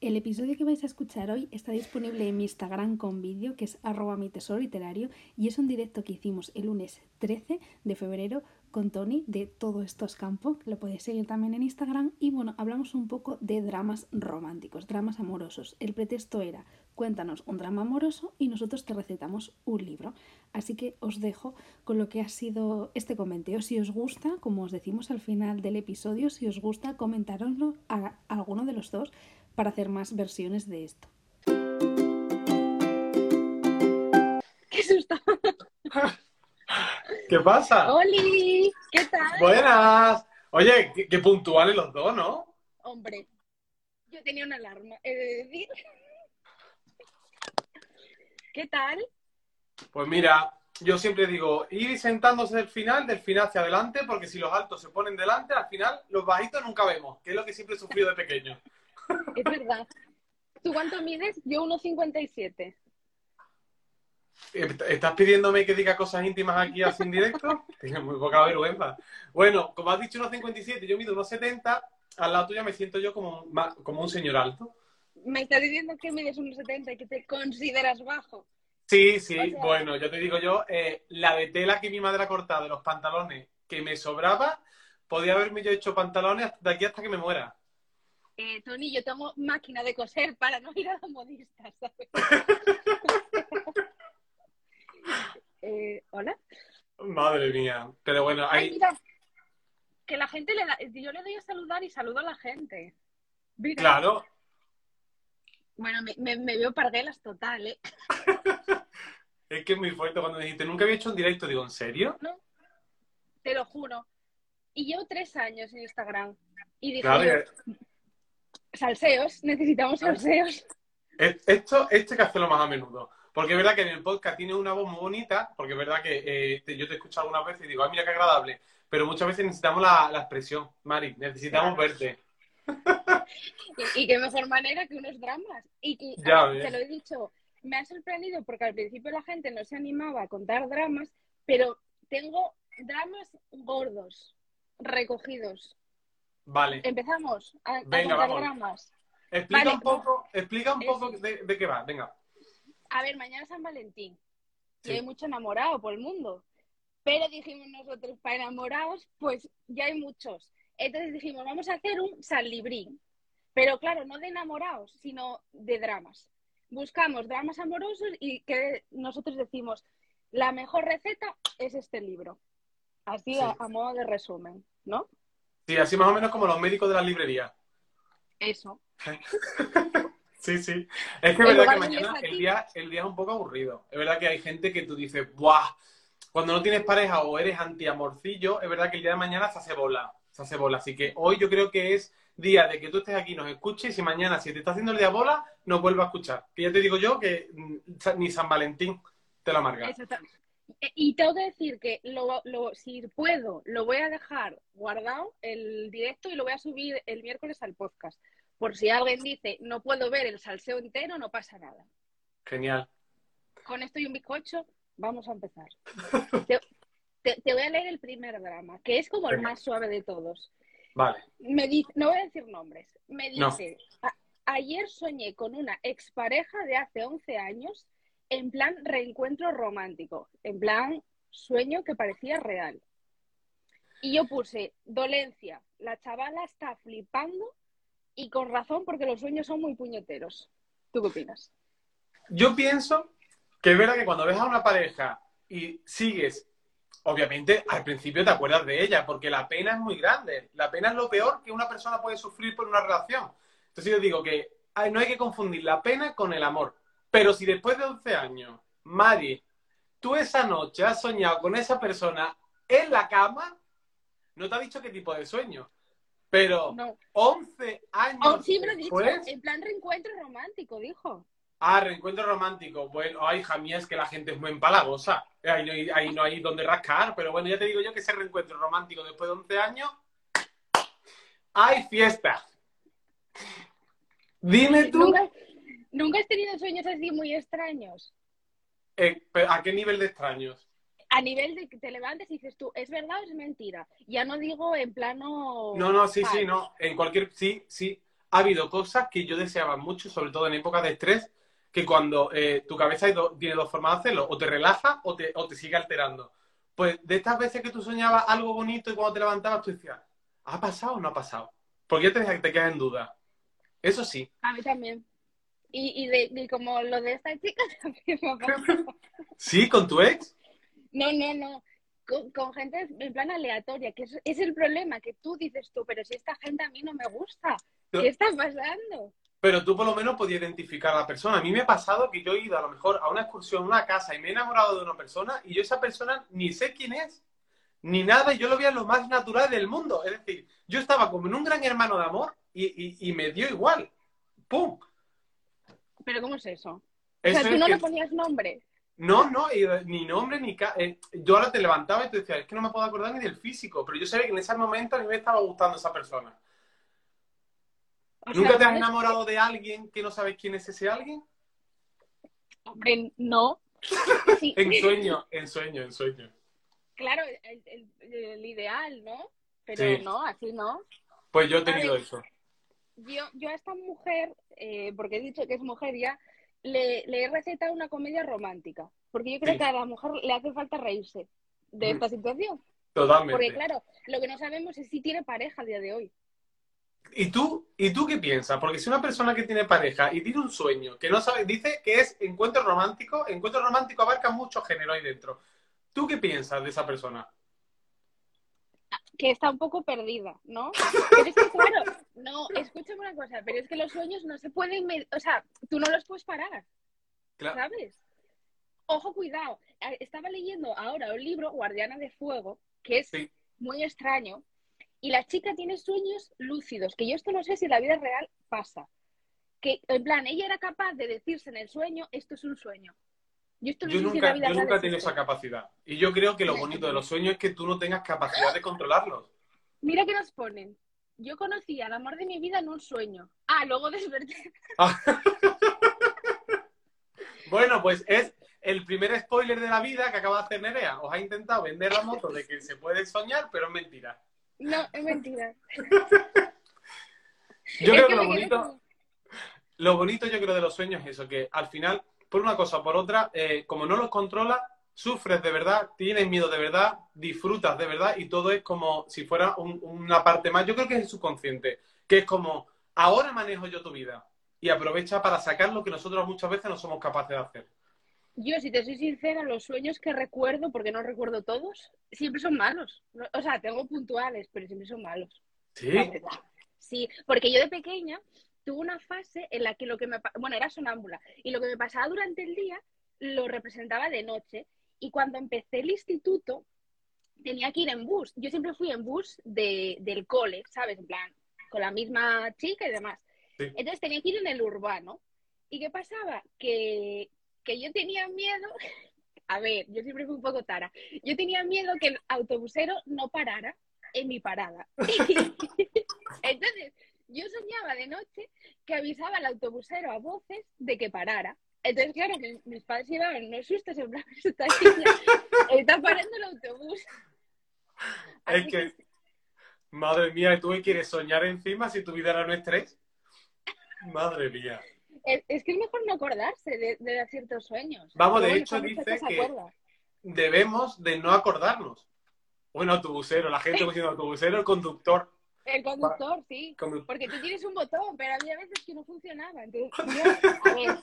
El episodio que vais a escuchar hoy está disponible en mi Instagram con vídeo, que es arroba mi tesoro literario, y es un directo que hicimos el lunes 13 de febrero con Tony de Todo Esto es Campo, lo podéis seguir también en Instagram, y bueno, hablamos un poco de dramas románticos, dramas amorosos. El pretexto era, cuéntanos un drama amoroso y nosotros te recetamos un libro. Así que os dejo con lo que ha sido este comentario. Si os gusta, como os decimos al final del episodio, si os gusta, comentároslo a alguno de los dos para hacer más versiones de esto. ¡Qué susto! ¿Qué pasa? ¡Holi! ¿Qué tal? Buenas. Oye, qué, qué puntuales los dos, ¿no? Hombre, yo tenía una alarma, he de decir. ¿Qué tal? Pues mira, yo siempre digo, ir sentándose del final, del final hacia adelante, porque si los altos se ponen delante, al final los bajitos nunca vemos, que es lo que siempre he sufrido de pequeño. Es verdad. ¿Tú cuánto mides? Yo 1,57. Eh, ¿Estás pidiéndome que diga cosas íntimas aquí así en directo? Tienes muy poca vergüenza. Bueno, como has dicho 1,57, yo mido 1,70, al lado tuya me siento yo como, como un señor alto. Me estás diciendo que mides 1,70 y que te consideras bajo. Sí, sí, O sea- bueno, yo te digo yo, eh, la de tela que mi madre ha cortado de los pantalones que me sobraba, podía haberme yo hecho pantalones de aquí hasta que me muera. Eh, Tony, yo tengo máquina de coser para no ir a la modista, ¿sabes? Eh, ¿Hola? Madre mía. Pero bueno, Ay, hay... mira, que la gente le da... Yo le doy a saludar y saludo a la gente. Mira. Claro, Bueno, me, me, me veo parguelas total, ¿eh? es que es muy fuerte cuando me dijiste, nunca había hecho un directo, digo, ¿en serio? Te lo juro. Y llevo tres años en Instagram. Y dije, Claro, yo, que- salseos, necesitamos salseos. es- esto, esto hay que hacerlo más a menudo. Porque es verdad que en el podcast tiene una voz muy bonita, porque es verdad que eh, te- yo te he escuchado algunas veces y digo, ay, mira qué agradable. Pero muchas veces necesitamos la, la expresión, Mari, necesitamos Claro. verte. Y, y qué mejor manera que unos dramas. Y que, Ya ah, te lo he dicho, me ha sorprendido porque al principio la gente no se animaba a contar dramas, pero tengo dramas gordos, recogidos. Vale. Empezamos a, a Venga, contar vamos. Explica Vale, un poco, explica un poco de, de qué va, venga. A ver, mañana San Valentín. Sí. Y hay mucho enamorado por el mundo. Pero dijimos nosotros, para enamorados, pues ya hay muchos. Entonces dijimos, vamos a hacer un salibrín. Pero claro, no de enamorados, sino de dramas. Buscamos dramas amorosos y que nosotros decimos, la mejor receta es este libro. Así Sí. a, a modo de resumen, ¿no? Sí, así más o menos como los médicos de la librería. Eso. Sí, sí. Es que es verdad que mañana el día, el día es un poco aburrido. Es verdad que hay gente que tú dices, ¡buah! Cuando no tienes pareja o eres antiamorcillo, es verdad que el día de mañana se hace bola. Se hace bola. Así que hoy yo creo que es día de que tú estés aquí, nos escuches y mañana, si te está haciendo el día bola, nos vuelva a escuchar. Que ya te digo yo que mm, ni San Valentín te lo amarga. Exactamente. E- Y tengo que decir que lo, lo- si puedo, lo voy a dejar guardado el directo y lo voy a subir el miércoles al podcast. Por si alguien dice, no puedo ver el salseo entero, no pasa nada. Genial. Con esto y un bizcocho, vamos a empezar. te, te- te voy a leer el primer drama, que es como el más suave de todos. Vale. Me dice, no voy a decir nombres. Me No. dice, "A- ayer soñé con una expareja de hace 11 años en plan reencuentro romántico, en plan sueño que parecía real. Y yo puse, dolencia, la chavala está flipando y con razón porque los sueños son muy puñeteros. ¿Tú qué opinas? Yo pienso que es verdad que cuando ves a una pareja y sigues, obviamente al principio te acuerdas de ella, porque la pena es muy grande. La pena es lo peor que una persona puede sufrir por una relación. Entonces yo digo que no hay que confundir la pena con el amor. Pero si después de 11 años, Mari, tú esa noche has soñado con esa persona en la cama, no te ha dicho qué tipo de sueño. Pero No. 11 años Oh, sí, pero dicho, después... en plan reencuentro romántico, dijo. Ah, reencuentro romántico. Bueno, ay, hija mía, es que la gente es muy empalagosa. Ahí no, hay, ahí no hay donde rascar, pero bueno, ya te digo yo que ese reencuentro romántico después de 11 años, ¡hay fiesta! Dime tú, ¿Nunca, ¿Nunca has tenido sueños así muy extraños? eh, ¿a qué nivel de extraños? A nivel de que te levantes y dices tú, ¿es verdad o es mentira? Ya no digo en plano... No, no, sí, sí, no. En cualquier, sí, sí. ha habido cosas que yo deseaba mucho, sobre todo en épocas de estrés, que cuando eh, tu cabeza tiene dos formas de hacerlo, o te relaja o te, o te sigue alterando. Pues de estas veces que tú soñabas algo bonito y cuando te levantabas tú decías, ¿ha pasado o no ha pasado? Porque ya te, te quedas en duda. Eso sí. A mí también. Y, y, de, y como lo de esta chica también me. ¿Sí? ¿Con tu ex? No, no, no. Con, con gente en plan aleatoria, que es, es, el problema, que tú dices tú, pero si esta gente a mí no me gusta, ¿qué está pasando? Pero tú por lo menos podías identificar a la persona. A mí me ha pasado que yo he ido a lo mejor a una excursión, a una casa y me he enamorado de una persona y yo esa persona ni sé quién es, ni nada, y yo lo veía lo más natural del mundo. Es decir, yo estaba como en un gran hermano de amor y, y, y me dio igual. ¡Pum! ¿Pero cómo es eso? eso o sea, tú no que... le ponías nombre. No, no, ni nombre, ni... Eh, yo ahora te levantaba y te decía, es que no me puedo acordar ni del físico, pero yo sabía que en ese momento a mí me estaba gustando esa persona. O ¿Nunca sea, te has enamorado de alguien que no sabes quién es ese alguien? Hombre, no. Sí. en sueño, en sueño, en sueño. Claro, el, el, el ideal, ¿no? Pero sí. no, así no. Pues yo he tenido eso. Yo, yo a esta mujer, eh, porque he dicho que es mujer ya, le, le, he recetado una comedia romántica. Porque yo creo sí. que a la mujer le hace falta reírse de esta situación. Totalmente. Porque claro, lo que no sabemos es si tiene pareja a día de hoy. ¿Y tú, ¿Y tú qué piensas? Porque si una persona que tiene pareja y tiene un sueño, que no sabe, dice que es encuentro romántico, encuentro romántico abarca mucho género ahí dentro. ¿Tú qué piensas de esa persona? Que está un poco perdida, ¿no? Pero es que, claro, no, escúchame una cosa, pero es que los sueños no se pueden, o sea, tú no los puedes parar, claro. ¿sabes? Ojo, cuidado. Estaba leyendo ahora un libro, Guardiana de Fuego, que es sí. muy extraño, y la chica tiene sueños lúcidos, que yo esto no sé si en la vida real pasa. Que, en plan, ella era capaz de decirse en el sueño, esto es un sueño. Yo, esto no yo sé nunca, si la vida yo nunca he tenido esa capacidad. Y yo creo que lo bonito de los sueños es que tú no tengas capacidad de controlarlos. Mira que nos ponen. Yo conocí al amor de mi vida en un sueño. Ah, luego desperté. bueno, pues es el primer spoiler de la vida que acaba de hacer Nerea. Os ha intentado vender la moto de que se puede soñar, pero es mentira. No, es mentira. yo es creo que, que lo bonito, lo bonito yo creo de los sueños es eso, que al final, por una cosa o por otra, eh, como no los controlas, sufres de verdad, tienes miedo de verdad, disfrutas de verdad y todo es como si fuera un, una parte más. Yo creo que es el subconsciente, que es como, ahora manejo yo tu vida y aprovecha para sacar lo que nosotros muchas veces no somos capaces de hacer. Yo, si te soy sincera, los sueños que recuerdo, porque no recuerdo todos, siempre son malos. O sea, tengo puntuales, pero siempre son malos. ¿Sí? Sí, porque yo de pequeña tuve una fase en la que lo que me... Bueno, era sonámbula. Y lo que me pasaba durante el día lo representaba de noche. Y cuando empecé el instituto, tenía que ir en bus. Yo siempre fui en bus de, del cole, ¿sabes? En plan, con la misma chica y demás. Sí. Entonces tenía que ir en el urbano. ¿Y qué pasaba? Que, que yo tenía miedo, a ver, yo siempre fui un poco tara, yo tenía miedo que el autobusero no parara en mi parada. Entonces, yo soñaba de noche que avisaba al autobusero a voces de que parara. Entonces, claro, mis, mis padres llevaban unos sustos en plan, está, está parando el autobús. Es que, madre mía, ¿tú quieres soñar encima si tu vida era un estrés? Madre mía es, es, que es mejor no acordarse de, de ciertos sueños. Vamos, de hecho dice que debemos de no acordarnos. Bueno, autobusero, la gente diciendo autobusero, el conductor. El conductor, sí. Condu Porque tú tienes un botón, pero había veces que no funcionaba. Entonces, yo, a ver,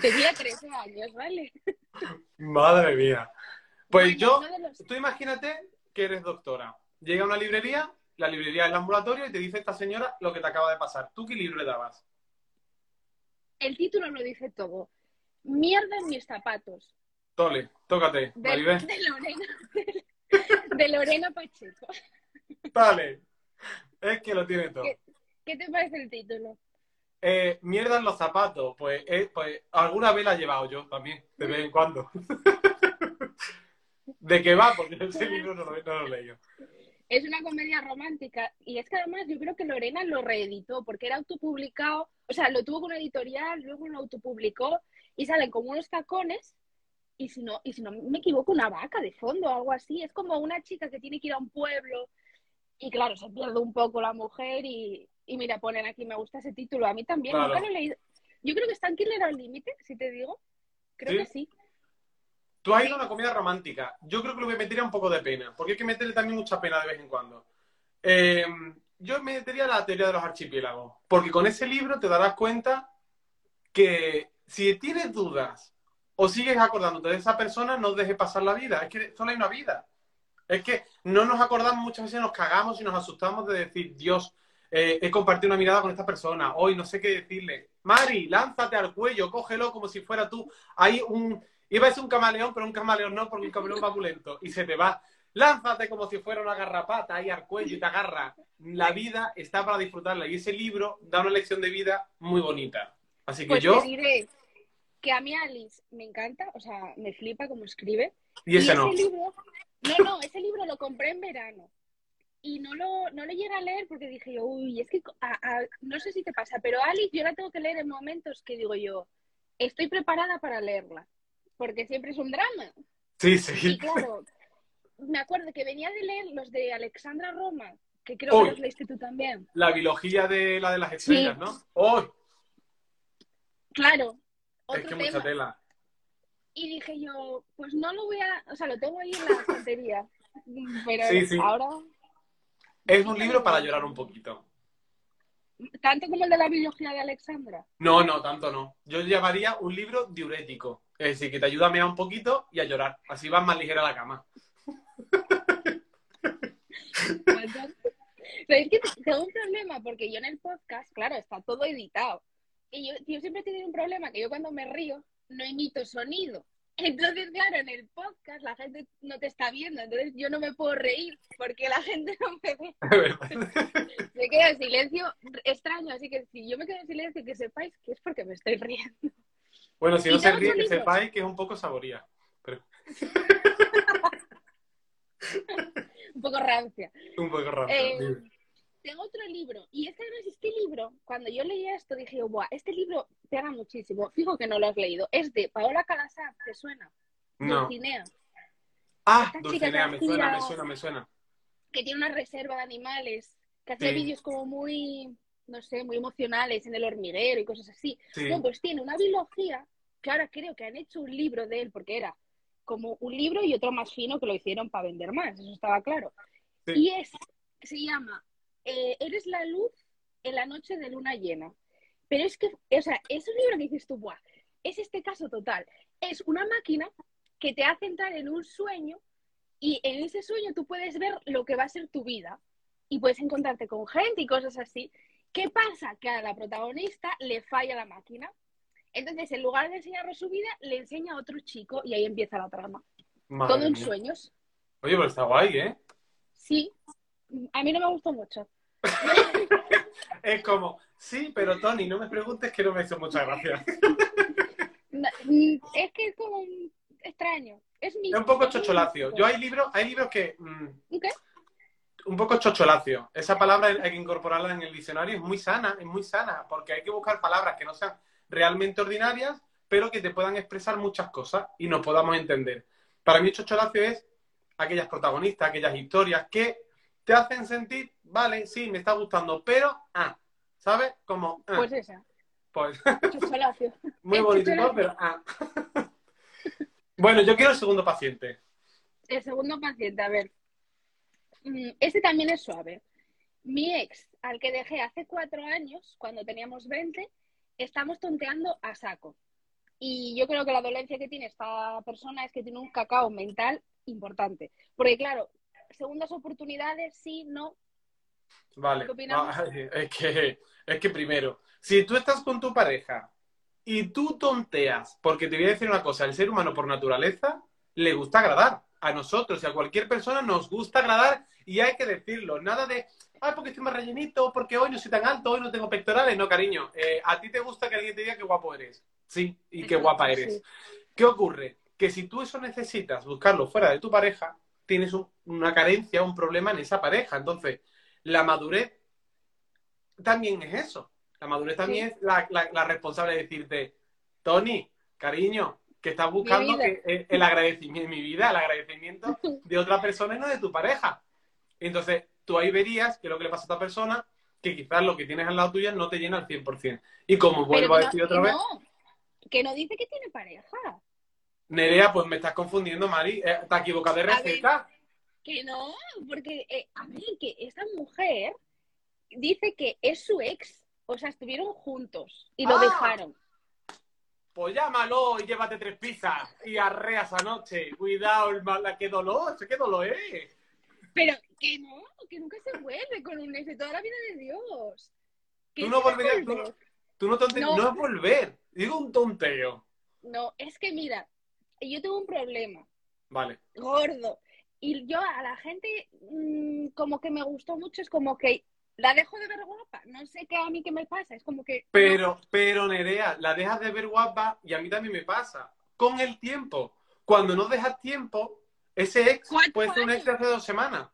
tenía 13 años, ¿vale? Madre mía. Pues bueno, yo, los... tú imagínate que eres doctora. Llega a una librería, la librería es el ambulatorio y te dice esta señora lo que te acaba de pasar. ¿Tú qué libro le dabas? el título lo dice todo. Mierda en mis zapatos. Tole, tócate. De, de Lorena, de, de, Lorena Pacheco. Vale. Es que lo tiene todo. ¿Qué, qué te parece el título? Eh, mierda en los zapatos. Pues, eh, pues alguna vez la he llevado yo también, de vez en cuando. ¿De qué va? Porque ese libro no no lo leí es una comedia romántica y es que además yo creo que Lorena lo reeditó porque era autopublicado, o sea, lo tuvo con una editorial, luego lo autopublicó y salen como unos tacones y si no, y si no me equivoco, una vaca de fondo o algo así. Es como una chica que tiene que ir a un pueblo y claro, se pierde un poco la mujer y, Y mira, ponen aquí, me gusta ese título. A mí también, Claro. nunca lo he leído. Yo creo que está en Killer al límite, si te digo. Creo ¿Sí? que sí. Tú has ido a una comedia romántica. Yo creo que le metería un poco de pena, porque hay que meterle también mucha pena de vez en cuando. Eh, yo metería la teoría de los archipiélagos, porque con ese libro te darás cuenta que si tienes dudas o sigues acordándote de esa persona, no dejes pasar la vida. Es que solo hay una vida. Es que no nos acordamos, muchas veces nos cagamos y nos asustamos de decir, Dios, eh, he compartido una mirada con esta persona, hoy no sé qué decirle. Mari, lánzate al cuello, cógelo como si fuera tú. Hay un, iba a ser un camaleón, pero un camaleón no, porque un camaleón va muy lento y se te va. Lánzate como si fuera una garrapata ahí al cuello y te agarra. La vida está para disfrutarla y ese libro da una lección de vida muy bonita. Así que Pues yo, te diré que a mí Alice me encanta, o sea, me flipa como escribe. y ese no. libro, no, no, ese libro lo compré en verano. Y no lo, no lo llegué a leer porque dije yo, uy, es que a- a- no sé si te pasa, pero Alice yo la tengo que leer en momentos que digo yo, estoy preparada para leerla, porque siempre es un drama. Sí, Y sí. claro, me acuerdo que venía de leer los de Alexandra Roma, que creo que los leíste tú también. La biología de la de las estrellas, ¿no? ¡Oh! Claro, Es otro que tema. mucha tela. Y dije yo, pues no lo voy a, o sea, lo tengo ahí en la estantería. Pero Sí, sí. ahora, Es un libro para llorar un poquito. tanto como el de la biología de Alexandra. No, no, tanto no. Yo llamaría un libro diurético. Es decir, que te ayuda a mear un poquito y a llorar. Así vas más ligera a la cama. Pero es que tengo un problema porque yo en el podcast, claro, está todo editado. Y yo, yo siempre he tenido un problema que yo cuando me río no emito sonido. Entonces, claro, en el podcast la gente no te está viendo, entonces yo no me puedo reír porque la gente no me ve. Me queda en silencio extraño, así que si yo me quedo en silencio, que sepáis que es porque me estoy riendo. Bueno, si no se ríe, que sepáis que es un poco saboría. Pero Un poco rancia. un poco raro. Eh, tengo otro libro, y este este libro. Cuando yo leí esto dije, Buah, este libro pega muchísimo. Fijo que no lo has leído. Es de Paola Calasar, ¿te suena? No. Dulcinea, Ah, esta Dulcinea, me suena, me suena, me suena. que tiene una reserva de animales, que Sí. vídeos como muy, no sé, muy emocionales en el hormiguero y cosas así. Sí. No, pues tiene una biología que ahora creo que han hecho un libro de él, porque era como un libro y otro más fino que lo hicieron para vender más, eso estaba claro. Sí. Y es, se llama eh, Eres la luz en la noche de luna llena. Pero es que, o sea, es un libro que dices tú, Buah, es este caso total. Es una máquina que te hace entrar en un sueño y en ese sueño tú puedes ver lo que va a ser tu vida y puedes encontrarte con gente y cosas así. ¿Qué pasa? Que a la protagonista le falla la máquina. Entonces, en lugar de enseñarle su vida, le enseña a otro chico y ahí empieza la trama. Madre Todo en sueños. Oye, pero está guay, ¿eh? Sí. A mí no me gustó mucho. Es como, sí, pero Tony, no me preguntes que no me hizo muchas gracias. No, mm, Es que es como un- extraño. Es, Es un poco chocholacio. Yo hay libros, hay libros que. mm, ¿Qué? un poco chocholacio. Esa palabra hay que incorporarla en el diccionario. Es muy sana, es muy sana, porque hay que buscar palabras que no sean realmente ordinarias, pero que te puedan expresar muchas cosas y nos podamos entender. Para mí, chocholacio es aquellas protagonistas, aquellas historias que te hacen sentir, vale, sí, me está gustando, pero, ah, ¿sabes? Como, ah, Pues esa. pues, muy bonito, pero, ah. bueno, yo quiero el segundo paciente. El segundo paciente, a ver. Mm, Este también es suave. Mi ex, al que dejé hace cuatro años, cuando teníamos 20, estamos tonteando a saco. Y yo creo que la dolencia que tiene esta persona es que tiene un cacao mental importante. Porque, claro, segundas oportunidades, sí, no. Vale, es que, es que primero, si tú estás con tu pareja y tú tonteas, porque te voy a decir una cosa, el ser humano por naturaleza le gusta agradar. A nosotros y a cualquier persona nos gusta agradar y hay que decirlo. Nada de, ay, porque estoy más rellenito, porque hoy no soy tan alto, hoy no tengo pectorales. No, cariño, eh, a ti te gusta que alguien te diga qué guapo eres. Sí, y qué guapa eres. sí. ¿Qué ocurre? Que si tú eso necesitas buscarlo fuera de tu pareja, tienes un- una carencia, un problema en esa pareja. Entonces, la madurez también es eso. La madurez también es la, la- la responsable de decirte, Tony, cariño, que estás buscando que, eh, el agradecimiento, mi vida, el agradecimiento de otra persona y no de tu pareja. Entonces, tú ahí verías que lo que le pasa a esta persona que quizás lo que tienes al lado tuya no te llena al 100%. Y como Pero vuelvo a no- decir otra vez, no, que no dice que tiene pareja. Nerea, pues me estás confundiendo, Mari. Eh, te equivocado de ver. receta. Que no, porque, eh, a ver, que esta mujer dice que es su ex. O sea, estuvieron juntos y lo Ah. dejaron. Pues llámalo y llévate tres pizzas y arreas anoche. Cuidado, hermana, qué dolor, qué dolor es. Pero que no, que nunca se vuelve con un ex de toda la vida de Dios. Tú no volverías, tú volver. no, tú no, tonte- No. no es volver. Digo un tonteo. No, es que mira, yo tengo un problema Vale. gordo. Y yo a la gente mm, como que me gustó mucho, es como que la dejo de ver guapa. No sé qué a mí qué me pasa, es como que... Pero, pero Nerea, la dejas de ver guapa y a mí también me pasa. Con el tiempo. Cuando no dejas tiempo, ese ex puede ser un ex de hace dos semanas.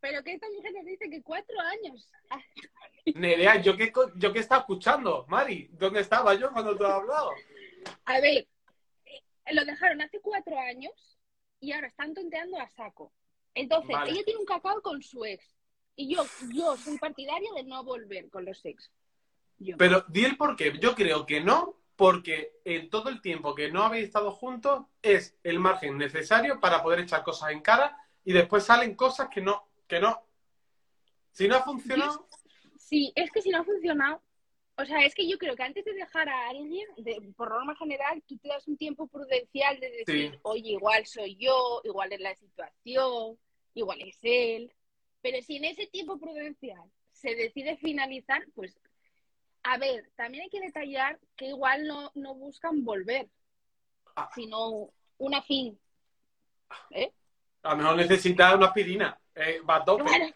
Pero que esta mujer nos dice que cuatro años. Nerea, ¿yo qué, ¿yo qué estaba escuchando? Mari, ¿dónde estaba yo cuando tú has hablado? A ver, lo dejaron hace cuatro años y ahora están tonteando a saco. Entonces, Vale. ella tiene un cacao con su ex. Y yo, yo soy partidaria de no volver con los ex. Yo. Pero di el por qué. Yo creo que no, porque en todo el tiempo que no habéis estado juntos es el margen necesario para poder echar cosas en cara y después salen cosas que no, que no. Si no ha funcionado, Sí, es que si no ha funcionado, o sea, es que yo creo que antes de dejar a alguien, de- por norma general, tú te das un tiempo prudencial de decir, Sí. oye, igual soy yo, igual es la situación, igual es él. Pero si en ese tiempo prudencial se decide finalizar, pues, a ver, también hay que detallar que igual no, no buscan volver, Ah. sino una fin. ¿Eh? a lo mejor necesitas una aspirina. Eh, va a tope. Claro.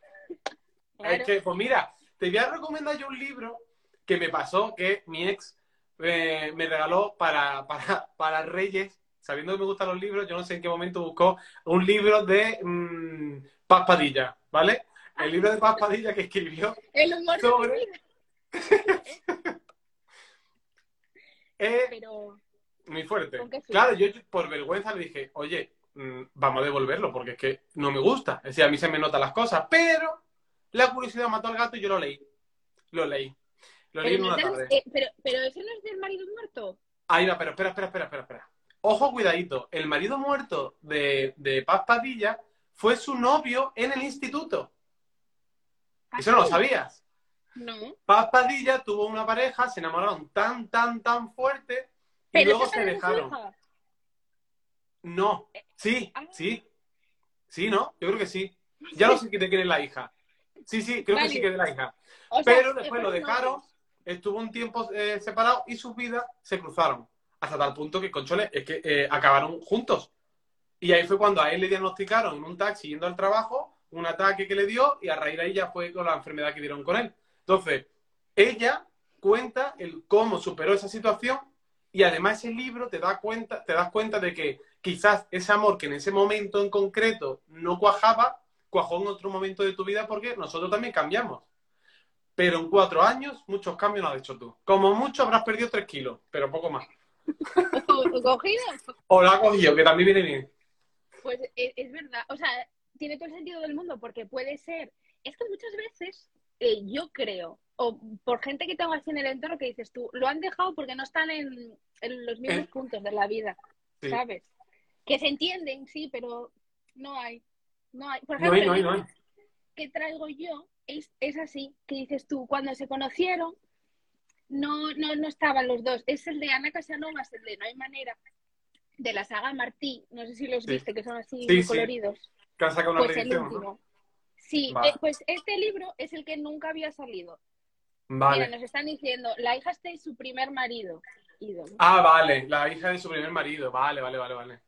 Claro. Es que, pues mira, te voy a recomendar yo un libro que me pasó que mi ex eh, me regaló para, para, para Reyes. Sabiendo que me gustan los libros, yo no sé en qué momento buscó un libro de mm, Paz Padilla, ¿vale? El libro de Paz Padilla que escribió El humor de sobre- vida. es Pero muy fuerte. Claro, yo por vergüenza le dije, oye, mm, vamos a devolverlo porque es que no me gusta. Es decir, a mí se me notan las cosas, pero la curiosidad mató al gato y yo lo leí. Lo leí. Pero, una no es del- tarde. eh, pero, pero ese no es del marido muerto. Ahí va, pero espera, espera, espera, espera, espera. Ojo, cuidadito. El marido muerto de, de Paz Padilla fue su novio en el instituto. Eso no lo ¿Ah, sabías. No. Paz Padilla tuvo una pareja, se enamoraron tan, tan, tan fuerte y Pero luego se dejaron. No, sí, Ah. sí. Sí, ¿no? Yo creo que sí. Ya no sé de quién es la hija. Sí, sí, creo Vale. que sí que es de la hija. O sea, Pero que después lo dejaron. Estuvo un tiempo eh, separado y sus vidas se cruzaron. Hasta tal punto que, conchole, es que eh, acabaron juntos. Y ahí fue cuando a él le diagnosticaron en un taxi yendo al trabajo un ataque que le dio y a raíz de ahí ya fue con la enfermedad que dieron con él. Entonces, ella cuenta el cómo superó esa situación y además ese libro te da cuenta, te das cuenta de que quizás ese amor que en ese momento en concreto no cuajaba, cuajó en otro momento de tu vida porque nosotros también cambiamos. Pero en cuatro años, muchos cambios no has hecho tú. Como mucho habrás perdido tres kilos, pero poco más. O- cogido. O la has cogido, que también viene bien. Pues es, es verdad. O sea, tiene todo el sentido del mundo porque puede ser. Es que muchas veces eh, yo creo, o por gente que tengo así en el entorno que dices tú, lo han dejado porque no están en, en los mismos Eh. puntos de la vida, Sí. ¿sabes? Que se entienden, sí, pero no hay. No hay. Por No ejemplo, hay, no hay, no hay. libro que traigo yo es, es así, que dices tú, cuando se conocieron, no, no, no estaban los dos. Es el de Ana Casanova, es el de No hay manera, de la saga Martí. No sé si los Sí. viste, que son así Sí, muy sí. coloridos. Que han sacado una Pues el último. Sí, Vale. eh, pues este libro es el que nunca había salido. Vale. Mira, nos están diciendo, la hija está de su primer marido. ídolo. Ah, vale, la hija de su primer marido. Vale, vale, vale, vale.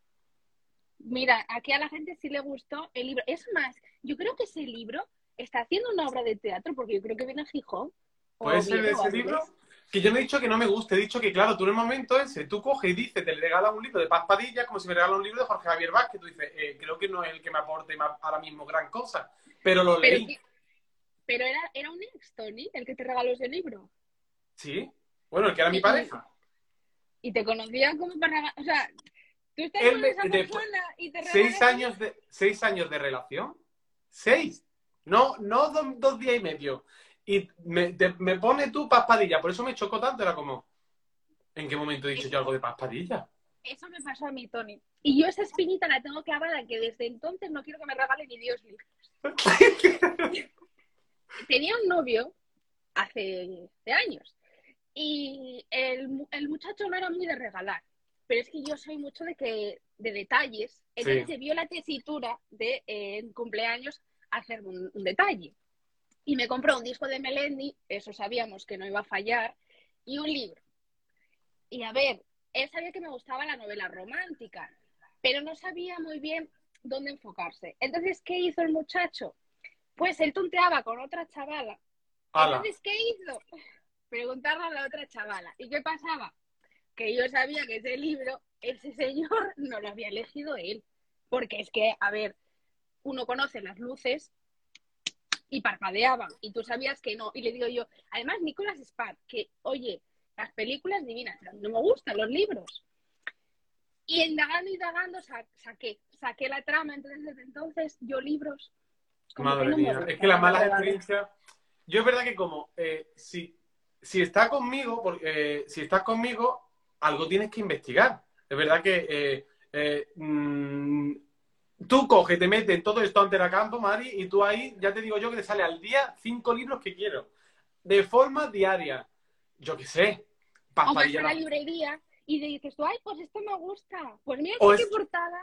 Mira, aquí a la gente sí le gustó el libro. Es más, yo creo que ese libro está haciendo una obra de teatro, porque yo creo que viene a Gijón. ¿Puede ser de ese libro? Que yo no he dicho que no me guste, he dicho que, claro, tú en el momento ese, tú coges y dices, te regalas un libro de Paz Padilla, como si me regalas un libro de Jorge Javier Vázquez, tú dices, eh, creo que no es el que me aporte más- ahora mismo gran cosa, pero lo Pero, leí. que- pero era, era un ex, Tony, el que te regaló ese libro. Sí, bueno, el que era mi pareja. Y te conocía como para... O sea, tú estás Él con esa persona y te ¿Seis regalas- años de, seis años de relación? ¿Seis? No, no dos, dos días y medio. y me, te- me pone tú paspadilla. Por eso me chocó tanto. Era como, ¿en qué momento he dicho yo algo de paspadilla? Eso me pasó a mí, Tony. Y yo esa espinita la tengo clavada que desde entonces no quiero que me regale ni Dios libros. Tenía un novio hace, años y el, el muchacho no era muy de regalar, pero es que yo soy mucho de que de detalles. Entonces Sí. se vio la tesitura de eh, cumpleaños hacer un, un detalle. Y me compró un disco de Melendi, eso sabíamos que no iba a fallar, y un libro. Y a ver, él sabía que me gustaba la novela romántica, pero no sabía muy bien dónde enfocarse. Entonces, ¿qué hizo el muchacho? Pues él tonteaba con otra chavala. Ala. Entonces, ¿qué hizo? Preguntarle a la otra chavala. ¿Y qué pasaba? Que yo sabía que ese libro, ese señor, no lo había elegido él. Porque es que, a ver, uno conoce las luces y parpadeaban. Y tú sabías que no. Y le digo yo, además, Nicolas Spark, que, oye, las películas divinas, pero no me gustan los libros. Y indagando, indagando, sa- saqué, saqué la trama. Entonces, desde entonces, yo libros. como que Madre no mía. gustan, Es que las la malas experiencias. Yo es verdad que como eh, si, si está conmigo, porque, eh, si estás conmigo, algo tienes que investigar. Es verdad que eh, eh, mm, tú coges, te metes todo esto ante la campo, Mari, y tú ahí, ya te digo yo que te sale al día cinco libros que quiero. De forma diaria. Yo qué sé. O vas a la librería y dices ay, pues esto me gusta. Pues mira qué es- portada.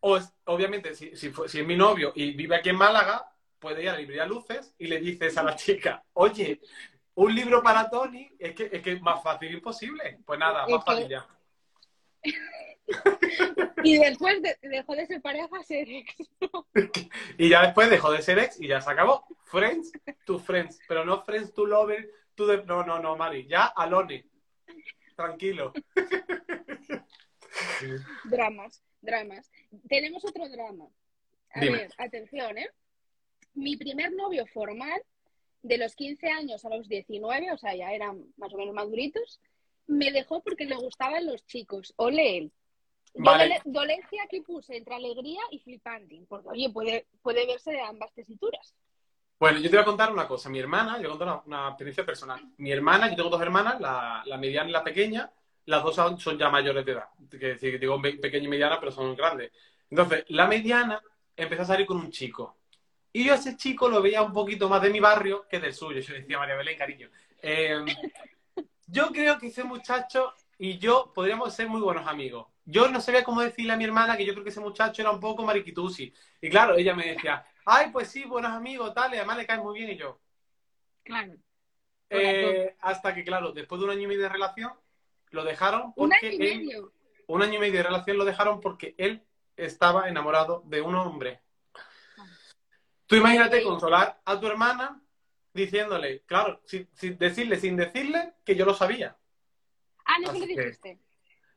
O es- obviamente, si, si, fue- si es mi novio y vive aquí en Málaga, puede ir a la librería Luces y le dices a la chica, oye, un libro para Tony, es que es que más fácil imposible. Pues nada, más que- fácil ya. Y después de- dejó de ser pareja, ser ex. Y ya después dejó de ser ex y ya se acabó. Friends to friends, pero no friends to lover, to the... No, no, no, Mari, ya alone. Tranquilo. Dramas, dramas. Tenemos otro drama. A Dime. ver, atención, ¿eh? Mi primer novio formal, de los 15 años a los 19, o sea, ya eran más o menos maduritos, me dejó porque le gustaban los chicos. Ole él. Vale. dole- dolencia aquí puse entre alegría y flipante, porque oye, puede, puede verse de ambas tesituras. Bueno, yo te voy a contar una cosa. Mi hermana, yo voy a contar una, una experiencia personal. Mi hermana, yo tengo dos hermanas, la, la mediana y la pequeña. Las dos son, son ya mayores de edad. Que decir, digo pequeña y mediana, pero son grandes. Entonces, la mediana empezó a salir con un chico. Y yo a ese chico lo veía un poquito más de mi barrio que del suyo. Yo le decía, María Belén, cariño. eh, yo creo que ese muchacho y yo podríamos ser muy buenos amigos. Yo no sabía cómo decirle a mi hermana que yo creo que ese muchacho era un poco mariquitusi. Y claro, ella me decía, ay, pues sí, buenos amigos, tal, y además le cae muy bien. Y yo, Claro. eh, hasta que, claro, después de un año y medio de relación, lo dejaron Un año y él- medio. un año y medio de relación lo dejaron porque él estaba enamorado de un hombre. Tú imagínate consolar a tu hermana diciéndole, claro, sin, sin decirle, sin decirle que yo lo sabía. Ah, no Así lo dijiste.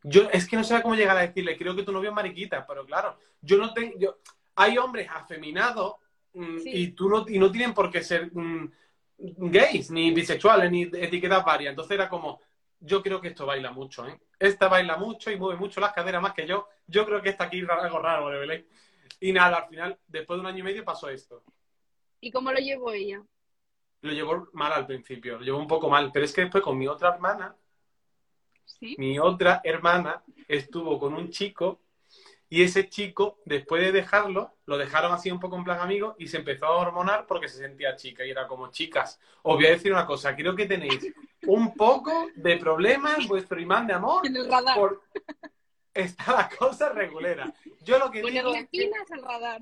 Yo es que no sé cómo llegar a decirle, creo que tu novio es mariquita, pero claro, yo no tengo, yo, hay hombres afeminados mm, Sí. y tú no, y no tienen por qué ser mm, gays, ni bisexuales, ni etiquetas varias. Entonces era como, yo creo que esto baila mucho, ¿eh? Esta baila mucho y mueve mucho las caderas más que yo. Yo creo que está aquí algo raro, ¿vale, Belén? Y nada, al final, después de un año y medio pasó esto. ¿Y cómo lo llevó ella? Lo llevó mal al principio, lo llevó un poco mal, pero es que después con mi otra hermana, Sí. mi otra hermana estuvo con un chico y ese chico, después de dejarlo, lo dejaron así un poco en plan amigo y se empezó a hormonar porque se sentía chica y era como, chicas, os voy a decir una cosa, creo que tenéis un poco de problemas en vuestro imán de amor En el radar. por... Está la cosa regulera. Yo lo que digo Ponerle es al radar.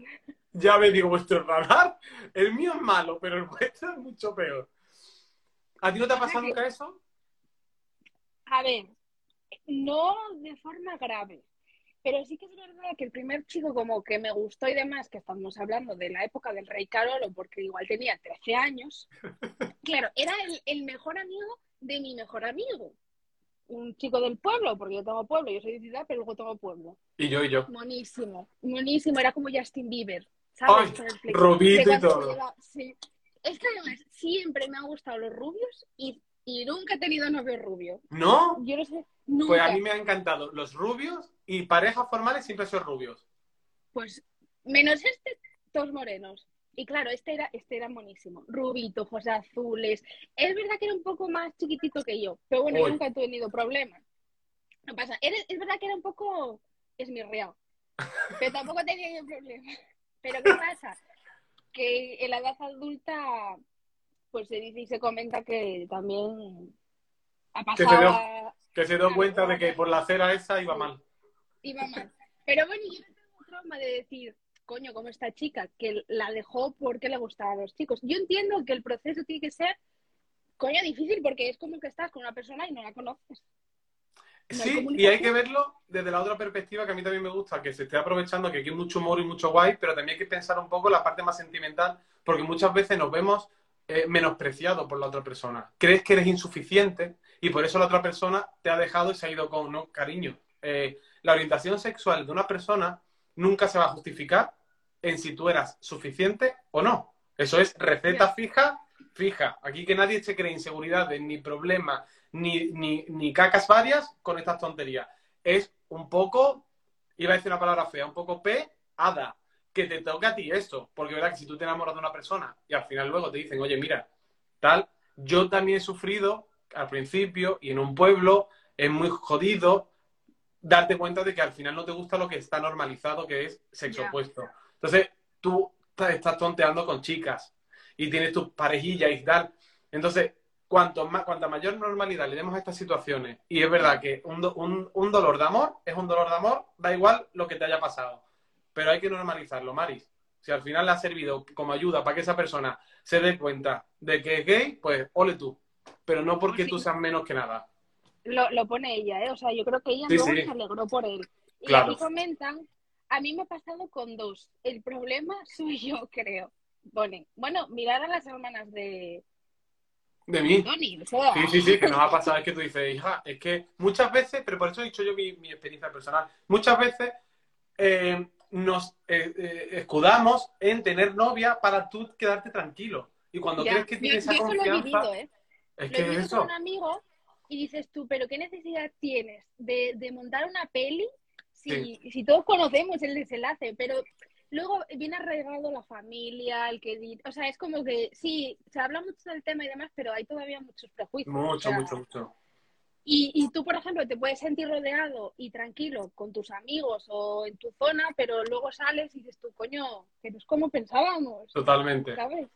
ya me digo, vuestro radar, el mío es malo, pero el vuestro es mucho peor. ¿A ti no te ha pasado nunca eso? A ver, no de forma grave, pero sí que es verdad que el primer chico como que me gustó y demás, que estamos hablando de la época del Rey Carolo, porque igual tenía 13 años, claro, era el, el mejor amigo de mi mejor amigo. Un chico del pueblo, porque yo tengo pueblo, yo soy de ciudad, pero luego tengo pueblo. Y yo, y yo. Monísimo, monísimo, era como Justin Bieber, ¿sabes? Ay, y todo. sí. Es que además siempre me han gustado los rubios y, y nunca he tenido novio rubio. ¿No? Yo no sé, nunca. Pues a mí me han encantado los rubios y parejas formales siempre son rubios. Pues menos este, todos morenos. Y claro, este era, este era buenísimo. Rubito, ojos azules. Es verdad que era un poco más chiquitito que yo, pero bueno, yo nunca he tenido problemas. No pasa. Era- es verdad que era un poco esmirreado, pero tampoco tenía yo problema. Pero ¿qué pasa? Que en la edad adulta, pues se dice y se comenta que también ha Que se pasado... Que se dio cuenta de que por la acera esa iba mal. iba mal. Pero bueno, yo no tengo trauma de decir, coño, como esta chica, que la dejó porque le gustaban los chicos. Yo entiendo que el proceso tiene que ser, coño, difícil, porque es como que estás con una persona y no la conoces. No hay Sí, y hay que verlo desde la otra perspectiva que a mí también me gusta, que se esté aprovechando que aquí hay mucho humor y mucho guay, pero también hay que pensar un poco la parte más sentimental, porque muchas veces nos vemos eh, menospreciados por la otra persona. Crees que eres insuficiente y por eso la otra persona te ha dejado y se ha ido con, no, cariño. eh, la orientación sexual de una persona nunca se va a justificar en si tú eras suficiente o no. Eso es receta fija, fija. Aquí que nadie se cree inseguridades, ni problemas, ni, ni, ni cacas varias con estas tonterías. Es un poco, iba a decir una palabra fea, un poco P, hada, que te toca a ti eso. Porque verdad que si tú te enamoras de una persona y al final luego te dicen, oye, mira, tal, yo también he sufrido al principio y en un pueblo es muy jodido darte cuenta de que al final no te gusta lo que está normalizado, que es sexo opuesto. Entonces, tú estás tonteando con chicas y tienes tus parejillas y tal. Entonces, cuanto más, cuanta mayor normalidad le demos a estas situaciones, y es verdad que un, do- un- un dolor de amor es un dolor de amor, da igual lo que te haya pasado. Pero hay que normalizarlo, Maris. Si al final le ha servido como ayuda para que esa persona se dé cuenta de que es gay, pues ole tú. Pero no porque sí. tú seas menos que nada. Lo, lo pone ella, ¿eh? O sea, yo creo que ella Sí, luego sí. se alegró por él. Y Claro. aquí comentan, a mí me ha pasado con dos. El problema soy yo, creo. Pone, bueno, mirar a las hermanas de De mí. Tony. o sea, Sí, sí, sí, que nos ha pasado. Es que tú dices, hija, es que muchas veces, pero por eso he dicho yo mi, mi experiencia personal, muchas veces eh, nos eh, eh, escudamos en tener novia para tú quedarte tranquilo. Y cuando ya. crees que Yo- tienes yo esa confianza, vivido, ¿eh? Es lo que vivido eso. con un amigo y dices tú, pero ¿qué necesidad tienes de, de montar una peli si, si todos conocemos el desenlace? Pero luego viene arraigado la familia, el que... O sea, es como que sí, se habla mucho del tema y demás, pero hay todavía muchos prejuicios. o Mucho, sea, mucho, mucho. Y, y tú, por ejemplo, te puedes sentir rodeado y tranquilo con tus amigos o en tu zona, pero luego sales y dices tú, coño, que no es como pensábamos. Totalmente. ¿sabes?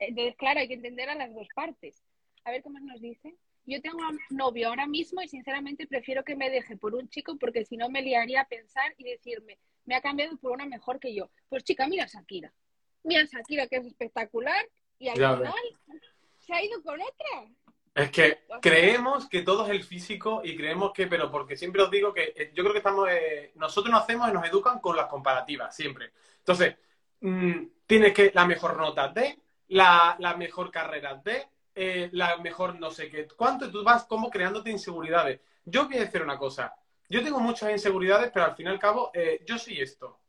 Entonces, claro, hay que entender a las dos partes. A ver qué más nos dice. Yo tengo un novio ahora mismo y sinceramente prefiero que me deje por un chico porque si no me liaría a pensar y decirme, me ha cambiado por una mejor que yo. Pues chica, mira a Shakira. Mira a Shakira que es espectacular y al Ya final se ha ido con otra. Es que creemos que todo es el físico y creemos que, pero porque siempre os digo que eh, yo creo que estamos, eh, nosotros nos hacemos y nos educan con las comparativas, siempre. Entonces, mm, tienes que la mejor nota de, la, la mejor carrera de, eh, la mejor no sé qué, cuánto tú vas como creándote inseguridades. Yo voy a decir una cosa, yo tengo muchas inseguridades, pero al fin y al cabo, eh, yo soy esto.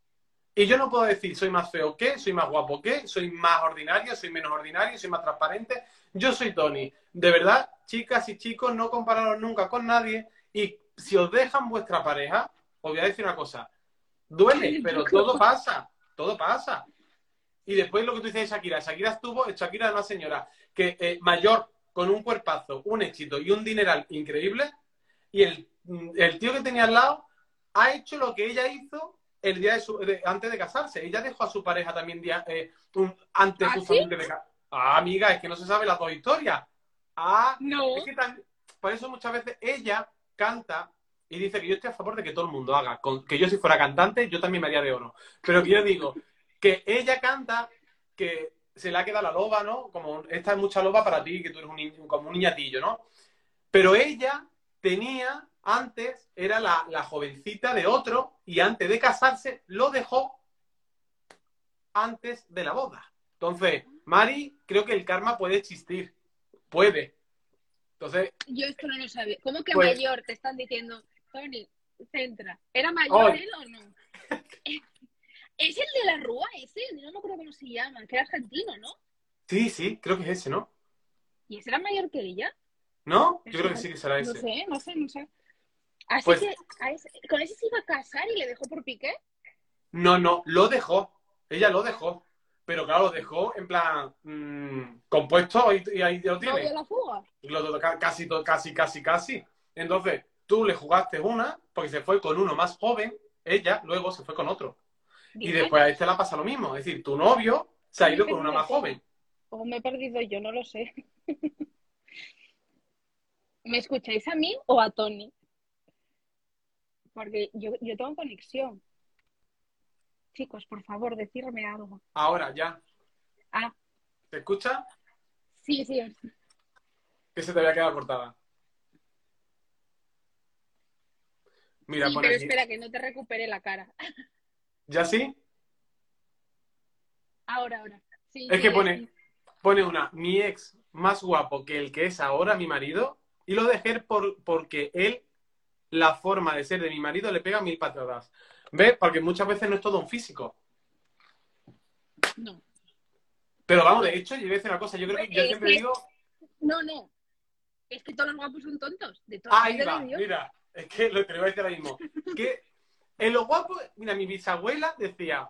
Y yo no puedo decir soy más feo que, soy más guapo que, soy más ordinario, soy menos ordinario, soy más transparente. Yo soy Tony. De verdad, chicas y chicos, no compararos nunca con nadie. Y si os dejan vuestra pareja, os voy a decir una cosa. Duele, pero todo pasa. Todo pasa. Y después lo que tú dices de Shakira. Shakira estuvo, Shakira es una señora que eh, mayor, con un cuerpazo, un éxito y un dineral increíble. Y el, el tío que tenía al lado ha hecho lo que ella hizo el día de su, de- antes de casarse. Ella dejó a su pareja también día, eh, un- antes ¿Ah, justamente de casarse. Ah, amiga, es que no se sabe las dos historias. Ah, No. es que tan- por eso muchas veces ella canta y dice que yo estoy a favor de que todo el mundo haga. Con- que yo si fuera cantante, yo también me haría de oro. Pero que yo digo que ella canta que se le ha quedado la loba, ¿no? Como esta es mucha loba para ti, que tú eres un niño, como un niñatillo, ¿no? Pero ella tenía, antes, era la, la jovencita de otro y antes de casarse lo dejó antes de la boda. Entonces, Mari, creo que el karma puede existir. Puede. Entonces, Yo esto no lo sabía. ¿Cómo que Pues- mayor? Te están diciendo, Tony, centra. ¿Era mayor Ay. él o no? es el de la Rúa, no me acuerdo cómo se llama, que era argentino, ¿no? sí, sí, creo que es ese, ¿no? ¿Y ese era mayor que ella? ¿No? Yo creo que sí que será No ese. sé, no sé, no sé. Así Pues- que a ese- con ese se iba a casar y le dejó por Piqué. No, no, lo dejó. Ella lo dejó. pero claro, lo dejó en plan mm, compuesto y, y ahí lo ¿No tiene. la fuga? Lo- casi, casi, casi, casi. Entonces, tú le jugaste una, porque se fue con uno más joven, ella luego se fue con otro. Y después a este le pasa lo mismo. Es decir, tu novio se ha ido con una más joven. O me he perdido yo, no lo sé. ¿Me escucháis a mí o a Tony? Porque yo, yo tengo conexión. Chicos, por favor, decirme algo. Ahora, ya. Ah, ¿Te escucha? sí, sí. Que se te había quedado cortada. Mira, sí, pone pero aquí. espera, que no te recupere la cara. ¿Ya sí? Ahora, ahora. Sí, Es que pone, sí. pone una, mi ex más guapo que el que es ahora mi marido, y lo dejé por, porque él, la forma de ser de mi marido, le pega mil patadas. ¿Ves? Porque muchas veces no es todo un físico. No. Pero vamos, de hecho, yo voy a decir una cosa, yo creo que yo Es siempre que- digo, No, no. Es que todos los guapos son tontos. De todos ah, ahí va, mira, es que lo que le voy a decir ahora mismo, que en lo guapo, mira, mi bisabuela decía,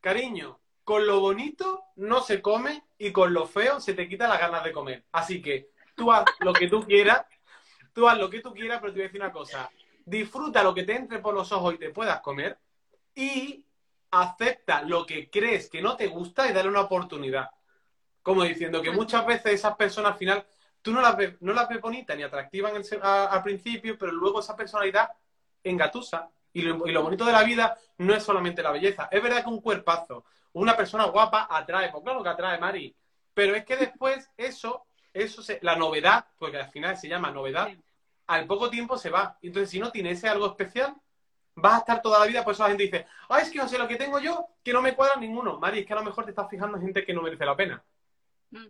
cariño, con lo bonito no se come y con lo feo se te quita las ganas de comer. Así que tú haz lo que tú quieras, tú haz lo que tú quieras, pero te voy a decir una cosa, disfruta lo que te entre por los ojos y te puedas comer y acepta lo que crees que no te gusta y dale una oportunidad. Como diciendo que muchas veces esas personas al final tú no las ves, no las ves bonitas ni atractivas al principio, pero luego esa personalidad engatusa. Y lo, y lo bonito de la vida no es solamente la belleza. Es verdad que un cuerpazo, una persona guapa atrae, pues claro que atrae, Mari. Pero es que después eso, eso se- la novedad, porque al final se llama novedad, Sí. al poco tiempo se va. Entonces, si no tiene ese algo especial, vas a estar toda la vida, por eso la gente dice, ay, es que no sé lo que tengo yo, que no me cuadra ninguno. Mari, es que a lo mejor te estás fijando en gente que no merece la pena. Mm.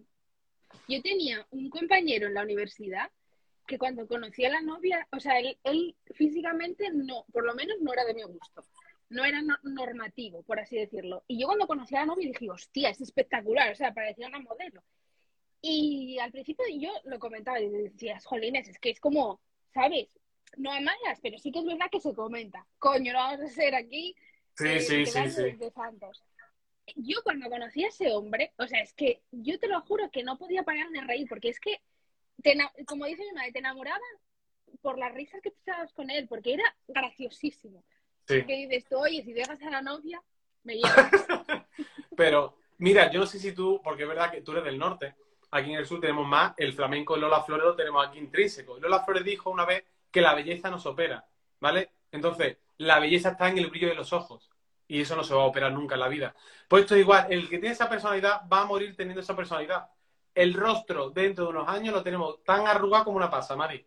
Yo tenía un compañero en la universidad que cuando conocí a la novia, o sea, él, él físicamente no, por lo menos no era de mi gusto. No era no- normativo, por así decirlo. Y yo cuando conocí a la novia dije, hostia, es espectacular, o sea, parecía una modelo. Y al principio yo lo comentaba y decía, jolines, es que es como, ¿sabes? No a malas, pero sí que es verdad que se comenta. Coño, no vamos a ser aquí Sí, eh, sí, sí, sí. de santos. Yo cuando conocí a ese hombre, o sea, es que yo te lo juro que no podía parar de reír, porque es que, te como dice mi madre, te enamorabas por las risas que te echabas con él, porque era graciosísimo. Sí. Que dices tú, oye, si dejas a la novia, me llevas. Pero, mira, yo no sé si tú, porque es verdad que tú eres del norte, aquí en el sur tenemos más, el flamenco Lola Flores lo tenemos aquí intrínseco. Lola Flores dijo una vez que la belleza nos opera, ¿vale? Entonces, la belleza está en el brillo de los ojos. Y eso no se va a operar nunca en la vida. Pues esto es igual, el que tiene esa personalidad va a morir teniendo esa personalidad. El rostro dentro de unos años lo tenemos tan arrugado como una pasa, Mari.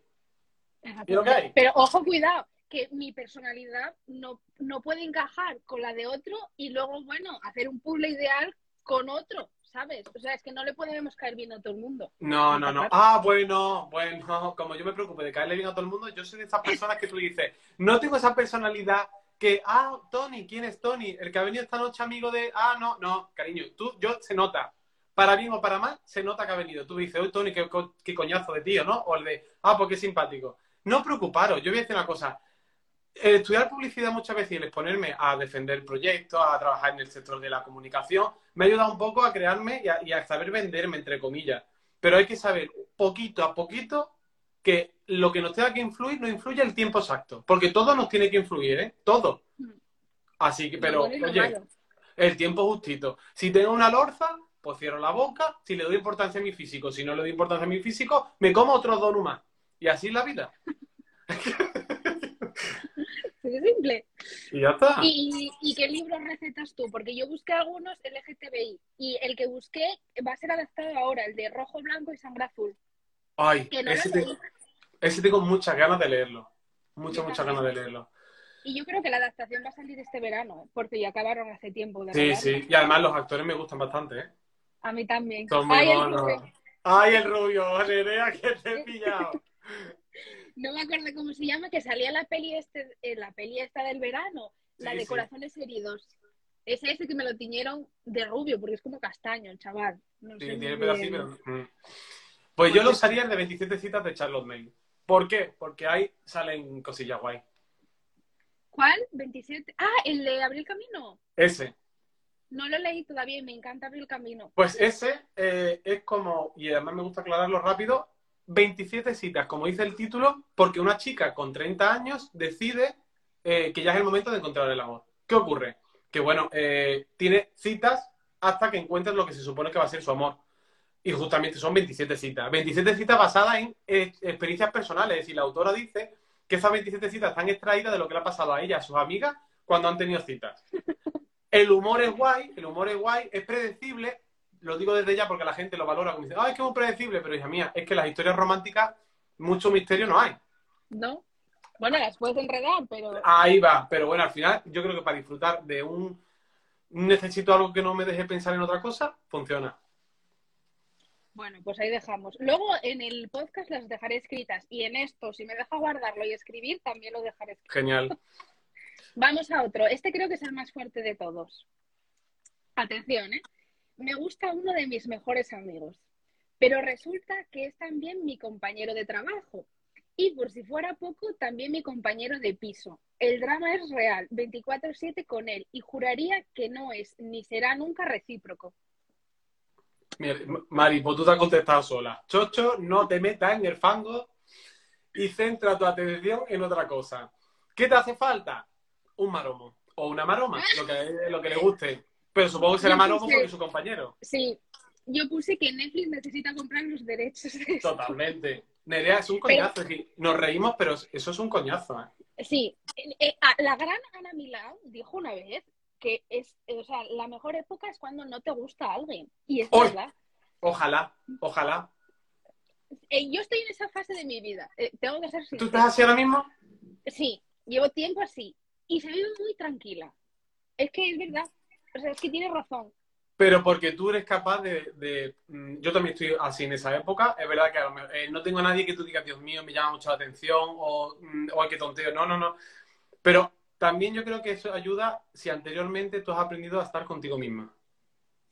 Pero ojo, cuidado, que mi personalidad no, no puede encajar con la de otro y luego, bueno, hacer un puzzle ideal con otro, ¿sabes? O sea, es que no le podemos caer bien a todo el mundo. No, no, no. Ah, bueno, bueno, como yo me preocupo de caerle bien a todo el mundo, yo soy de esas personas que tú dices, no tengo esa personalidad que, ah, Tony, ¿quién es Tony? El que ha venido esta noche amigo de, ah, no, no, cariño, tú, yo, se nota. Para bien o para mal, se nota que ha venido. Tú dices, oye, Tony, qué, co- qué coñazo de tío, ¿no? O el de, ah, pues qué simpático. No preocuparos, yo voy a decir una cosa. Eh, estudiar publicidad muchas veces y el exponerme a defender proyectos, a trabajar en el sector de la comunicación, me ha ayudado un poco a crearme y a, y a saber venderme, entre comillas. Pero hay que saber poquito a poquito que lo que nos tenga que influir no influye el tiempo exacto. Porque todo nos tiene que influir, ¿eh? Todo. Así que, pero, oye, el tiempo justito. Si tengo una lorza, pues cierro la boca. Si le doy importancia a mi físico, si no le doy importancia a mi físico, me como otros dos más. Y así es la vida. Es simple. Y ya está. ¿Y, ¿Y qué libros recetas tú? Porque yo busqué algunos LGTBI y el que busqué va a ser adaptado ahora, el de rojo, blanco y sangre azul. Ay, no ese, tengo muchas ganas de leerlo. Muchas, muchas ganas de leerlo. Y yo creo que la adaptación va a salir este verano, porque ya acabaron hace tiempo de Sí, sí. Y además los actores me gustan bastante, ¿eh? A mí también. Son muy Ay, el monos. Rubén. Ay, el rubio, Nerea, que te he pillado. No me acuerdo cómo se llama, que salía la peli este, eh, la peli esta del verano, la Sí, de sí. corazones heridos. Es ese que me lo tiñeron de rubio, porque es como castaño el chaval. No Sí, sé tiene muy pelo así, bien. pero... mm. Pues yo lo usaría el de 27 citas de Charlotte May. ¿Por qué? Porque ahí salen cosillas guay. ¿Cuál? ¿27? Ah, el de Abrir Camino. Ese. No lo leí todavía y me encanta abrir el camino. Pues ese eh, es como, y además me gusta aclararlo rápido, 27 citas, como dice el título, porque una chica con 30 años decide eh, que ya es el momento de encontrar el amor. ¿Qué ocurre? Que bueno, eh, tiene citas hasta que encuentre lo que se supone que va a ser su amor. Y justamente son 27 citas. 27 citas basadas en experiencias personales. Y la autora dice que esas 27 citas están extraídas de lo que le ha pasado a ella, a sus amigas, cuando han tenido citas. El humor es guay, el humor es guay, es predecible. Lo digo desde ya porque la gente lo valora como dice, ah, es que es muy predecible, pero hija mía, es que las historias románticas, mucho misterio no hay. ¿No? Bueno, las puedes enredar, pero. Ahí va, pero bueno, al final yo creo que para disfrutar de un necesito algo que no me deje pensar en otra cosa, funciona. Bueno, pues ahí dejamos. Luego en el podcast las dejaré escritas y en esto, si me deja guardarlo y escribir, también lo dejaré escrito. Genial. Vamos a otro. Este creo que es el más fuerte de todos. Atención, ¿eh? Me gusta uno de mis mejores amigos, pero resulta que es también mi compañero de trabajo. Y por si fuera poco, también mi compañero de piso. El drama es real, 24/7 con él, y juraría que no es ni será nunca recíproco. Mira, Mari, pues tú te has contestado sola. Chocho, no te metas en el fango y centra tu atención en otra cosa. ¿Qué te hace falta? Un maromo o una maroma, lo que, lo que le guste. Pero supongo que será maromo porque es su compañero. Sí, yo puse que Netflix necesita comprar los derechos de. Totalmente. Nerea, es un coñazo. decir, nos reímos, pero eso es un coñazo. ¿eh? Sí, eh, a- la gran Ana Milán dijo una vez que es, o sea, la mejor época es cuando no te gusta alguien. Y es verdad. Ojalá, ojalá. Eh, yo estoy en esa fase de mi vida. eh, tengo que ser ¿Tú estás así ahora mismo? Sí, llevo tiempo así. Y se vive muy tranquila. Es que es verdad. O sea, es que tienes razón. Pero porque tú eres capaz de, de- mm, Yo también estoy así en esa época. Es verdad que a lo mejor, eh, no tengo a nadie que tú digas, Dios mío, me llama mucho la atención o, mm, o ay, qué tonteo. No, no, no. Pero también yo creo que eso ayuda si anteriormente tú has aprendido a estar contigo misma.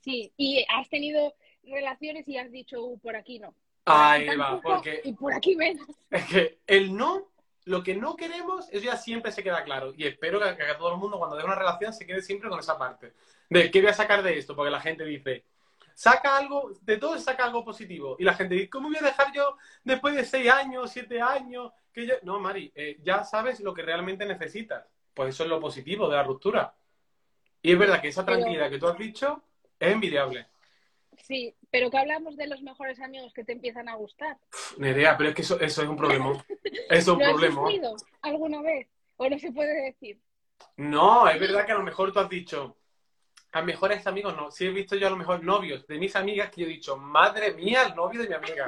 Sí, y has tenido relaciones y has dicho, "Uh, por aquí no. Ahí va, porque Y por aquí menos. es que el no, lo que no queremos, eso ya siempre se queda claro. Y espero que, que todo el mundo cuando dé una relación se quede siempre con esa parte. De qué voy a sacar de esto, porque la gente dice, saca algo, de todo saca algo positivo. Y la gente dice, ¿cómo voy a dejar yo después de seis años, siete años? Que yo... No, Mari, eh, ya sabes lo que realmente necesitas. Pues eso es lo positivo de la ruptura. Y es verdad que esa tranquilidad que tú has dicho es envidiable. Sí, pero que hablamos de los mejores amigos que te empiezan a gustar. Nerea, pero es que eso, eso es un problema. Eso es un ¿Lo has problema. sufrido alguna vez? ¿O no se puede decir? No, es verdad que a lo mejor tú has dicho, a mejores amigos no. Sí he visto yo a lo mejor novios de mis amigas que yo he dicho, madre mía, el novio de mi amiga.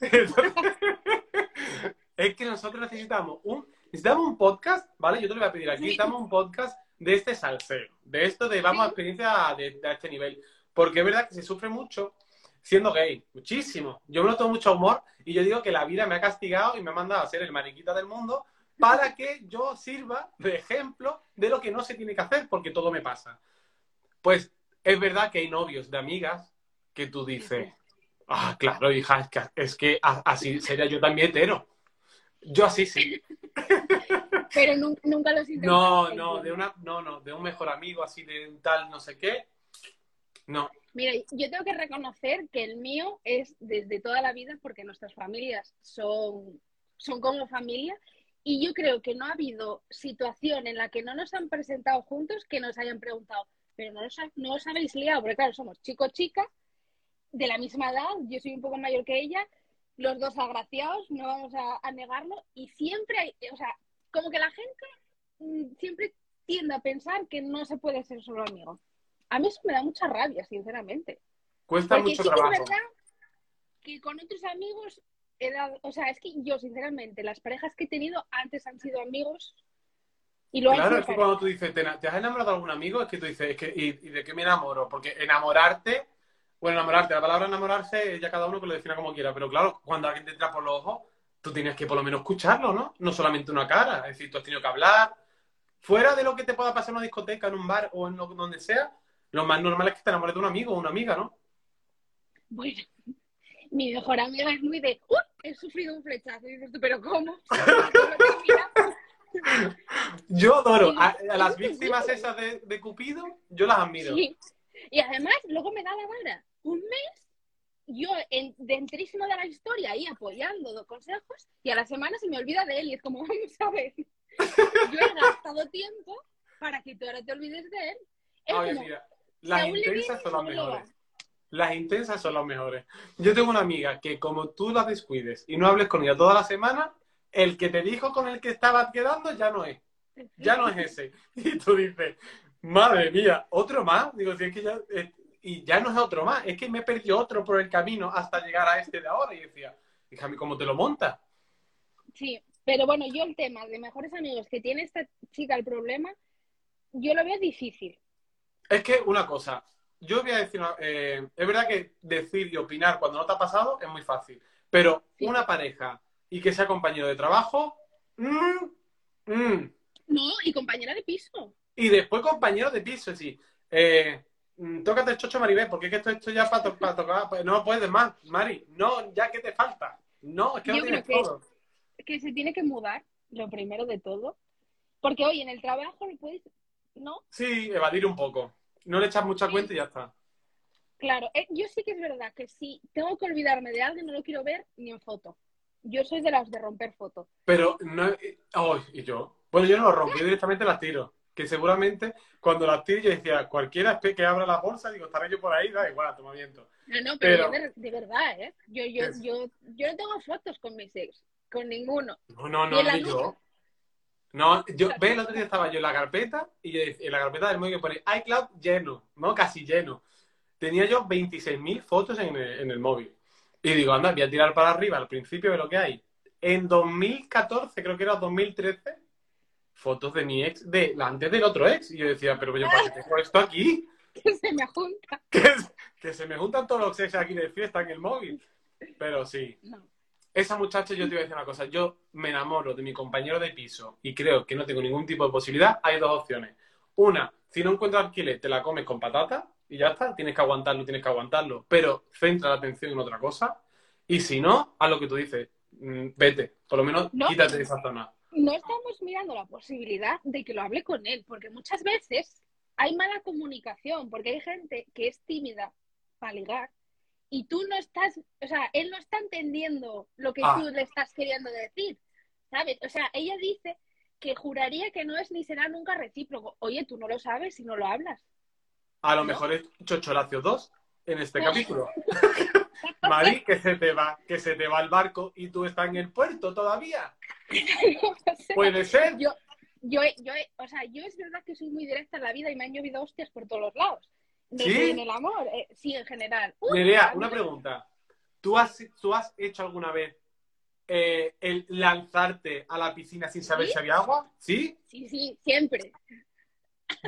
Entonces, es que nosotros necesitamos un, necesitamos un podcast, ¿vale? Yo te lo voy a pedir aquí, necesitamos un podcast de este salseo, de esto de vamos a experiencia de, de este nivel. Porque es verdad que se sufre mucho siendo gay, muchísimo. Yo me lo tomo mucho humor y yo digo que la vida me ha castigado y me ha mandado a ser el mariquita del mundo para que yo sirva de ejemplo de lo que no se tiene que hacer, porque todo me pasa. Pues es verdad que hay novios de amigas que tú dices, ah, claro, hija, es que, es que así sería yo también hetero. Yo así sí. Pero nun- nunca los. No, no, de una, no, no, de un mejor amigo así de un tal no sé qué. No, Mira, yo tengo que reconocer que el mío es desde toda la vida porque nuestras familias son, son como familia y yo creo que no ha habido situación en la que no nos han presentado juntos que nos hayan preguntado, pero no os, no os habéis liado, porque claro, somos chico-chica, de la misma edad, yo soy un poco mayor que ella, los dos agraciados, no vamos a, a negarlo, y siempre hay, o sea, como que la gente mm, siempre tiende a pensar que no se puede ser solo amigo. A mí eso me da mucha rabia, sinceramente. cuesta Porque mucho sí que trabajo. es verdad que con otros amigos he dado, o sea, es que yo, sinceramente, las parejas que he tenido antes han sido amigos y lo Claro, es que cuando tú dices, ¿te, te has enamorado de algún amigo? Es que tú dices, es que, ¿y, y de qué me enamoro? Porque enamorarte, bueno, enamorarte, la palabra enamorarse, ya cada uno que lo defina como quiera, pero claro, cuando alguien te entra por los ojos, tú tienes que por lo menos escucharlo, ¿no? No solamente una cara, es decir, tú has tenido que hablar. Fuera de lo que te pueda pasar en una discoteca, en un bar o en lo, donde sea, lo más normal es que te enamores de un amigo o una amiga, ¿no? Bueno, mi mejor amiga es muy de, ¡Uy! He sufrido un flechazo. Y dices tú, ¿pero cómo? Yo adoro a, a las víctimas esas de, de Cupido, yo las admiro. Sí, Y además, luego me da la vara. Un mes, yo en, dentrísimo de la historia, ahí apoyando dos consejos, y a la semana se me olvida de él. Y es como, vamos a ver, yo he gastado tiempo para que tú ahora te olvides de él. Es como, mira, las intensas son las mejores. Las intensas son las mejores. Yo tengo una amiga que como tú la descuides y no hables con ella toda la semana, el que te dijo con el que estabas quedando ya no es. Ya no es ese. Y tú dices, madre mía, ¿otro más? Digo, si es que ya... eh, y ya no es otro más, es que me perdió otro por el camino hasta llegar a este de ahora. Y decía, déjame cómo te lo montas. Sí, pero bueno, yo el tema de mejores amigos que tiene esta chica el problema, yo lo veo difícil. Es que una cosa, yo voy a decir, una- eh, es verdad que decir y opinar cuando no te ha pasado es muy fácil, pero Sí. una pareja y que sea compañero de trabajo, mm, mm. No, y compañera de piso. y después compañero de piso, sí. Eh, mm, tócate el chocho, Maribel, porque es que esto, esto ya para tocar, no puedes más, Mari, no, ya que te falta. No, es que no tienes creo que- todo. Que se tiene que mudar, lo primero de todo. Porque hoy en el trabajo lo puedes. No, Sí, evadir un poco. No le echas mucha cuenta y ya está. claro. eh, yo sí que es verdad que si tengo que olvidarme de alguien, no lo quiero ver ni en foto. Yo soy de las de romper fotos. Pero no. eh, y yo. Bueno, yo no lo rompí, yo directamente las tiro. Que seguramente cuando las tiro yo decía, cualquiera que abra la bolsa, digo, estaré yo por ahí, da igual, toma viento. No, no, pero, Pero- yo de, de verdad, ¿eh? Yo, yo, Es- yo, yo no tengo fotos con mis ex, con ninguno. No, no, ¿Y no, ni nuca? yo. No, yo, ve, el otro día estaba yo en la carpeta y yo decía- en la carpeta del móvil que pone iCloud lleno, no, casi lleno. Tenía yo 26.000 fotos en el, en el móvil. Y digo, anda, voy a tirar para arriba al principio de lo que hay. En 2014, creo que era 2013, fotos de mi ex, de la antes del otro ex. Y yo decía, pero yo, ¿para qué tengo esto aquí? Que se me junta. Que, que se me juntan todos los ex aquí de fiesta en el móvil. Pero sí, No. Esa muchacha, yo te voy a decir una cosa. Yo me enamoro de mi compañero de piso y creo que no tengo ningún tipo de posibilidad. Hay dos opciones. Una, si no encuentras alquiler, te la comes con patata y ya está. Tienes que aguantarlo, tienes que aguantarlo. Pero centra la atención en otra cosa. Y si no, haz lo que tú dices. Mm, Vete. Por lo menos No. quítate de esa zona. no estamos mirando la posibilidad de que lo hable con él, porque muchas veces hay mala comunicación, porque hay gente que es tímida para ligar y tú no estás, o sea, él no está entendiendo lo que Ah. tú le estás queriendo decir, ¿sabes? O sea, ella dice que juraría que no es ni será nunca recíproco. Oye, tú no lo sabes si no lo hablas. A lo ¿No? mejor es Chocholacio 2 en este capítulo. Mari, que se te va, que se te va el barco y tú estás en el puerto todavía. O sea, Puede ser. yo, yo, yo, o sea, yo es verdad que soy muy directa en la vida y me han llovido hostias por todos los lados. De- ¿Sí? En el amor, eh, sí, en general. Uy, Nerea, una pregunta. ¿Tú has, ¿Tú has hecho alguna vez eh, el lanzarte a la piscina sin saber ¿Sí? si había agua? ¿Sí? Sí, sí, siempre.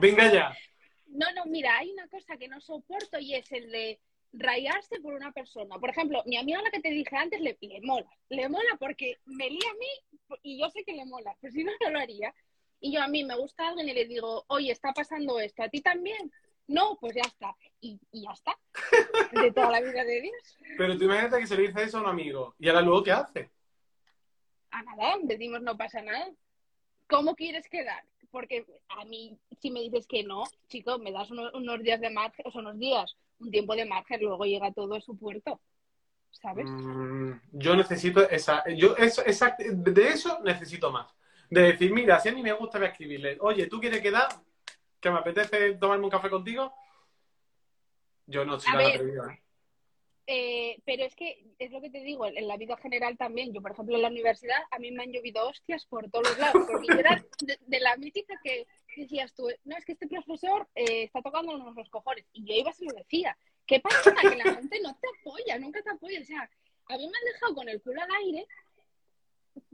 Venga ya. No, no, mira, hay una cosa que no soporto y es el de rayarse por una persona. Por ejemplo, mi amiga la que te dije antes le, le mola. Le mola porque me lía a mí y yo sé que le mola, pero si no, no lo haría. Y yo a mí me gusta alguien y le digo, oye, está pasando esto, ¿a ti también? No, pues ya está. Y, y ya está. De toda la vida de Dios. Pero tú imagínate que se le dice eso a un amigo. ¿Y ahora luego qué hace? A nada, decimos no pasa nada. ¿Cómo quieres quedar? Porque a mí, si me dices que no, chico, me das unos, unos días de margen, o sea, unos días, un tiempo de margen, luego llega todo a su puerto. ¿Sabes? Mm, yo necesito esa. Yo eso, esa, de eso necesito más. De decir, mira, si a mí me gusta, escribirle. Oye, ¿tú quieres quedar? ¿Que me apetece tomarme un café contigo? Yo no soy tan ¿eh? Eh, pero es que es lo que te digo, en la vida general también. Yo, por ejemplo, en la universidad, a mí me han llovido hostias por todos los lados. Porque yo era de, de la mítica que decías tú, no, es que este profesor eh, está tocándonos los cojones. Y yo iba y se lo decía. ¿Qué pasa? Que la gente no te apoya, nunca te apoya. O sea, a mí me han dejado con el culo al aire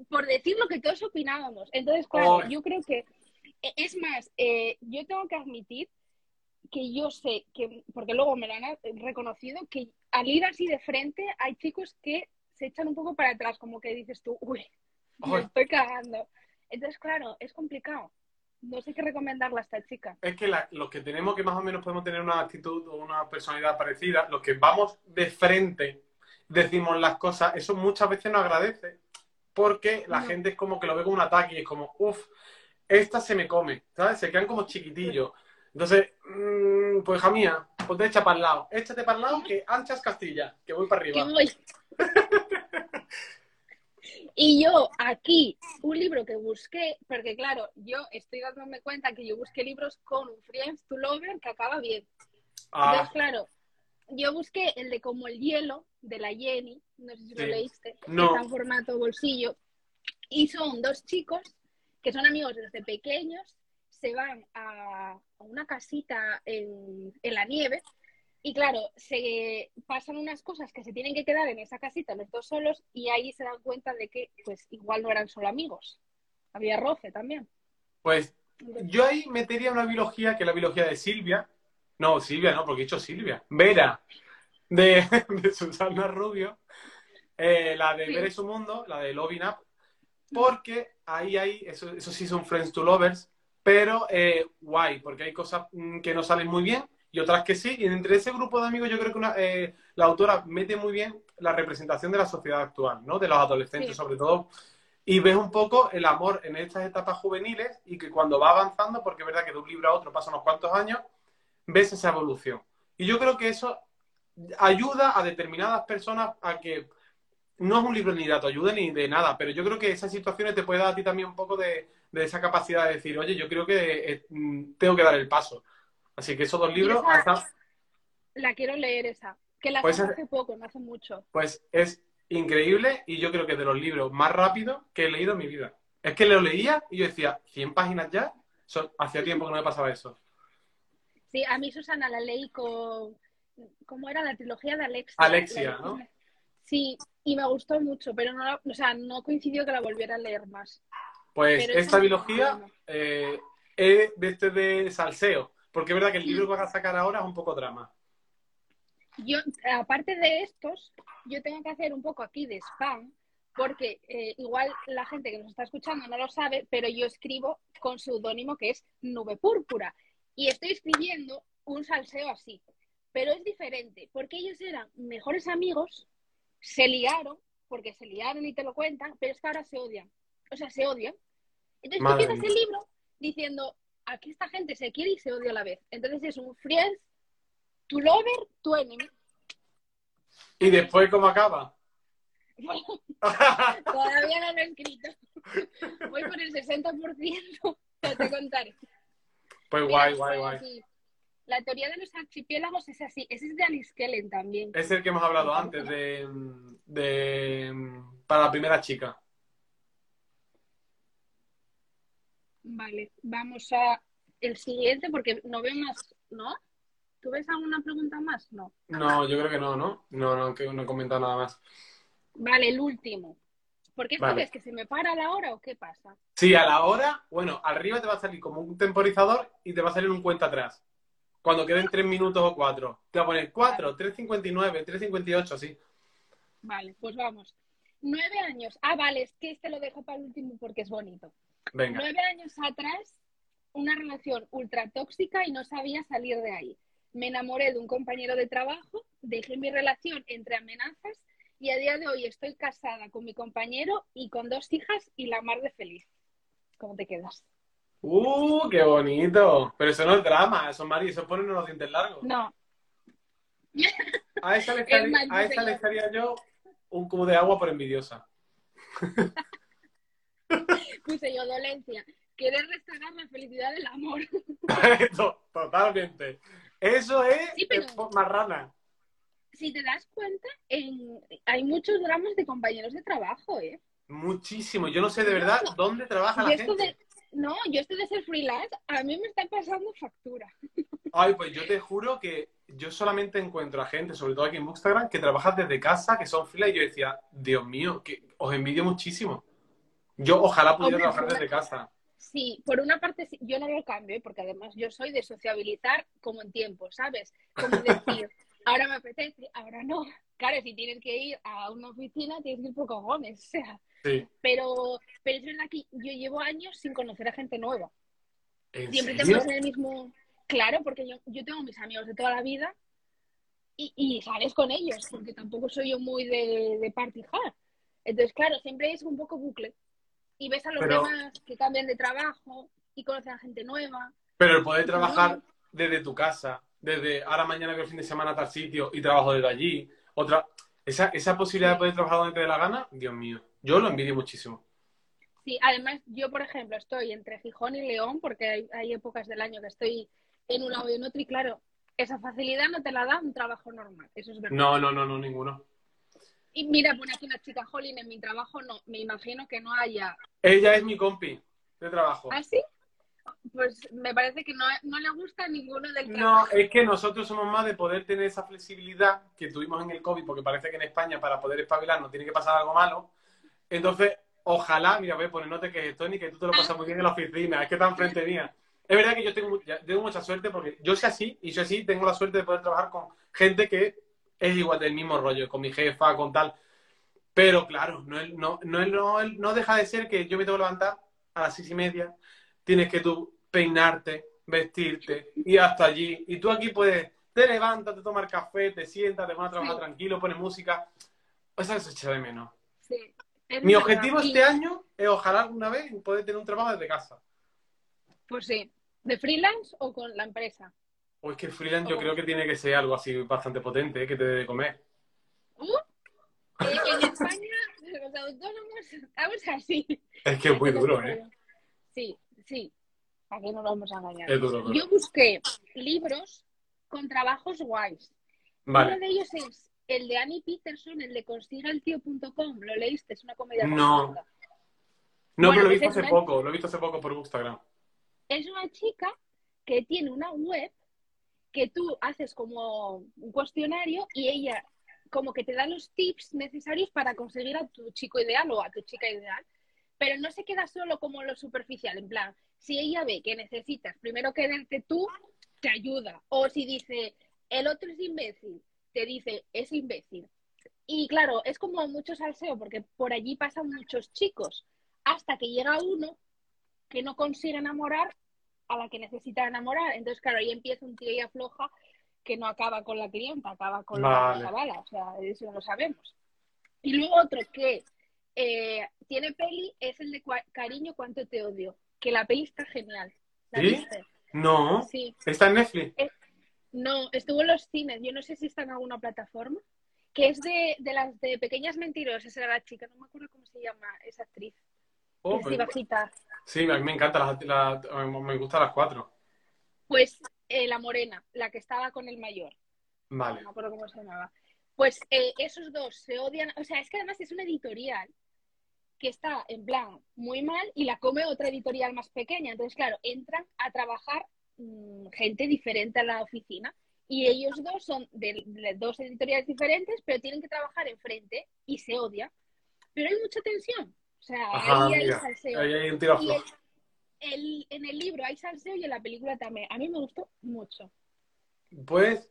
por decir lo que todos opinábamos. Entonces, claro, yo creo que, es más, eh, yo tengo que admitir que yo sé que, porque luego me lo han reconocido, que al ir así de frente hay chicos que se echan un poco para atrás, como que dices tú, uy, me Ay. estoy cagando. Entonces, claro, es complicado. No sé qué recomendarle a esta chica. Es que la- los que tenemos que más o menos podemos tener una actitud o una personalidad parecida, los que vamos de frente, decimos las cosas, eso muchas veces nos agradece, porque la No. gente es como que lo ve como un ataque y es como, uff, esta se me come, ¿sabes? Se quedan como chiquitillos. Entonces, mm, pues hija mía, pues te echa para el lado. Échate para el lado que anchas Castilla, que voy para que arriba. voy. Y yo aquí, un libro que busqué, porque claro, yo estoy dándome cuenta que yo busqué libros con un Friends to Lover que acaba bien. Ah, Entonces, claro, yo busqué el de Como el hielo, de la Jenny, no sé si lo leíste, No. está en formato bolsillo, y son dos chicos que son amigos desde pequeños, se van a, a una casita en, en la nieve, y claro, se pasan unas cosas que se tienen que quedar en esa casita los dos solos, y ahí se dan cuenta de que pues igual no eran solo amigos, había roce también. pues yo ahí metería una biología que es la biología de Silvia. No, Silvia no, porque he dicho Silvia. Vera, de, de Susana Rubio. Eh, la de Sí. Ver es su mundo, la de Loving Up. Porque ahí hay, eso, eso sí son Friends to Lovers, pero eh, guay, porque hay cosas mm, que no salen muy bien y otras que sí. Y entre ese grupo de amigos yo creo que una- eh, la autora mete muy bien la representación de la sociedad actual, ¿no? De los adolescentes Sí. sobre todo. Y ves un poco el amor en estas etapas juveniles y que cuando va avanzando, porque es verdad que de un libro a otro pasan unos cuantos años, ves esa evolución. Y yo creo que eso ayuda a determinadas personas a que no es un libro ni de autoayuda ni de nada, pero yo creo que esas situaciones te puede dar a ti también un poco de, de esa capacidad de decir, oye, yo creo que eh, mm, tengo que dar el paso. Así que esos dos libros, esa- hasta- La quiero leer esa, que la Pues es- hace poco, no hace mucho. pues es increíble y yo creo que es de los libros más rápidos que he leído en mi vida. Es que lo leía y yo decía, 100 páginas ya, Son- hacía tiempo que no me pasaba eso. Sí, a mí Susana la leí con, ¿cómo era? La trilogía de Alexia. Alexia, La- ¿no? Sí, y me gustó mucho, pero no, la- o sea, no coincidió que la volviera a leer más. Pues Pero esta biología eh, es de este de salseo, porque es verdad que el libro que van a sacar ahora es un poco drama. Yo, aparte de estos, yo tengo que hacer un poco aquí de spam, porque eh, igual la gente que nos está escuchando no lo sabe, pero yo escribo con seudónimo que es Nube Púrpura. Y estoy escribiendo un salseo así. Pero es diferente, porque ellos eran mejores amigos, se liaron, porque se liaron y te lo cuentan, pero es que ahora se odian. O sea, se odian. Entonces Madre tú empiezas el libro diciendo, aquí esta gente se quiere y se odia a la vez. Entonces es un friends, tu lover, tu enemy. ¿Y después cómo acaba? Bueno, todavía no lo he escrito. Voy por el 60%, pero te contaré. pues Mira, guay, guay, guay. sí. La teoría de los archipiélagos es así. Ese es de Alice Kellen también. Es el que hemos hablado antes de, de para la primera chica. Vale, vamos a el siguiente porque no veo más, ¿no? ¿Tú ves alguna pregunta más? No. No, yo creo que no, ¿no? No, no, que no he comentado nada más. Vale, el último. ¿Por qué esto Vale. ves que se me para la hora o qué pasa? Sí, a la hora, bueno, arriba te va a salir como un temporizador y te va a salir un cuenta atrás. Cuando queden tres minutos o cuatro. Te va a poner cuatro, 3.59, 3.58, así. Vale, pues vamos. Nueve años. Ah, vale, es que este lo dejo para el último porque es bonito. Venga. Nueve años atrás, una relación ultra tóxica y no sabía salir de ahí. Me enamoré de un compañero de trabajo, dejé mi relación entre amenazas y a día de hoy estoy casada con mi compañero y con dos hijas y la mar de feliz. ¿Cómo te quedas? ¡Uh, qué bonito! Pero eso no es drama, eso, Mari, eso ponen los dientes largos. No, A esa le Es echaría, más, a esa dice le yo. un cubo de agua por envidiosa. puse yo dolencia. Querer restaurar la felicidad del amor. To- Totalmente. Eso es Sí, pero- es marrana. Si te das cuenta, en... hay muchos dramas de compañeros de trabajo, ¿eh? Muchísimo. Yo no sé de verdad dónde trabaja la gente. de... No, yo esto de ser freelance, a mí me está pasando factura. Ay, pues yo te juro que yo solamente encuentro a gente, sobre todo aquí en Bookstagram, que trabaja desde casa, que son filas, y yo decía, Dios mío, que os envidio muchísimo. Yo ojalá pudiera Hombre, trabajar desde casa. Sí, por una parte yo no lo cambio, ¿eh? porque además yo soy de sociabilizar como en tiempo, ¿sabes? Como decir, ahora me apetece, ahora no. Claro, si tienes que ir a una oficina, tienes que ir por cojones, o sea. Sí. Pero, pero es verdad que yo llevo años sin conocer a gente nueva. ¿En Siempre serio? estamos en el mismo... Claro, porque yo, yo tengo mis amigos de toda la vida y, y sales con ellos, porque tampoco soy yo muy de, de party hard. Entonces, claro, siempre es un poco bucle. Y ves a los Pero- demás que cambian de trabajo y conocen a gente nueva. Pero el poder trabajar desde tu casa desde ahora mañana que el fin de semana a tal sitio y trabajo desde allí. Otra, esa, esa posibilidad de poder trabajar donde te dé la gana, Dios mío, yo lo envidio muchísimo. Sí, además yo, por ejemplo, estoy entre Gijón y León porque hay, hay épocas del año que estoy en un lado y en otro y claro, esa facilidad no te la da un trabajo normal, eso es verdad. No, no, no, no, ninguno. Y mira, pone aquí una chica, Jolín, en mi trabajo no, me imagino que no haya... Ella es mi compi de trabajo. ¿Ah, sí? Pues me parece que no, no le gusta a ninguno del No, trabajo. es que nosotros somos más de poder tener esa flexibilidad que tuvimos en el COVID, porque parece que en España para poder espabilar nos tiene que pasar algo malo. Entonces, ojalá, mira, ve, pone no te quejes, Tony, que tú te lo pasas muy bien en la oficina, es que está enfrente mía. Es verdad que yo tengo, tengo mucha suerte porque yo soy así y soy así, tengo la suerte de poder trabajar con gente que es igual del mismo rollo, con mi jefa, con tal. Pero claro, no, no, no, no, no deja de ser que yo me tengo que levantar a las seis y media, tienes que tú peinarte, vestirte, ir hasta allí. Y tú aquí puedes, te levantas, te tomas café, te sientas, te pones a trabajar Sí. tranquilo, pones música. Eso se echa de menos. Sí, es Mi objetivo Y- este año es ojalá alguna vez poder tener un trabajo desde casa. Pues sí, ¿de freelance o con la empresa? O es que el freelance yo Oh. creo que tiene que ser algo así bastante potente, ¿eh? que te dé de comer. Uh, en España, los autónomos estamos así. Es que es muy duro, ¿eh? Sí, sí. ¿Para qué no lo vamos a engañar? Es duro, duro. Yo busqué libros con trabajos guays. Uno de ellos es el de Annie Peterson, el de consigaeltío.com. ¿Lo leíste? Es una comedia No. romántica. No, Bueno, pero lo he pues visto es hace una- poco, lo he visto hace poco por Instagram. Es una chica que tiene una web que tú haces como un cuestionario y ella como que te da los tips necesarios para conseguir a tu chico ideal o a tu chica ideal. Pero no se queda solo como lo superficial, en plan, si ella ve que necesitas primero quererte tú, te ayuda. O si dice, el otro es imbécil, te dice, es imbécil. Y claro, es como mucho salseo, porque por allí pasan muchos chicos, hasta que llega uno que no consigue enamorar a la que necesita enamorar. Entonces, claro, ahí empieza un tira y afloja que no acaba con la clienta, acaba con Vale. la chavala. O sea, eso lo sabemos. Y luego otro que eh, tiene peli es el de Cariño, cuánto te odio. Que la peli está genial. ¿La ¿Sí? viste? No, Sí. está en Netflix. No, estuvo en los cines. Yo no sé si está en alguna plataforma. Que es de, de las de Pequeñas Mentirosas, era la chica. No me acuerdo cómo se llama esa actriz. Oh, es bajita. Sí, a mí me encanta, las- la- me gustan las cuatro. Pues eh, la morena, la que estaba con el mayor. Vale. no me acuerdo cómo se llamaba. Pues eh, esos dos se odian, o sea, es que además es una editorial que está en plan muy mal y la come otra editorial más pequeña. Entonces, claro, entran a trabajar mm, gente diferente a la oficina y ellos dos son de, de dos editoriales diferentes, pero tienen que trabajar enfrente y se odian. Pero hay mucha tensión. O sea, Ajá, ahí hay salseo. ahí hay un tiro a Y el- flojo. el- en el libro hay salseo y en la película también. A mí me gustó mucho. Pues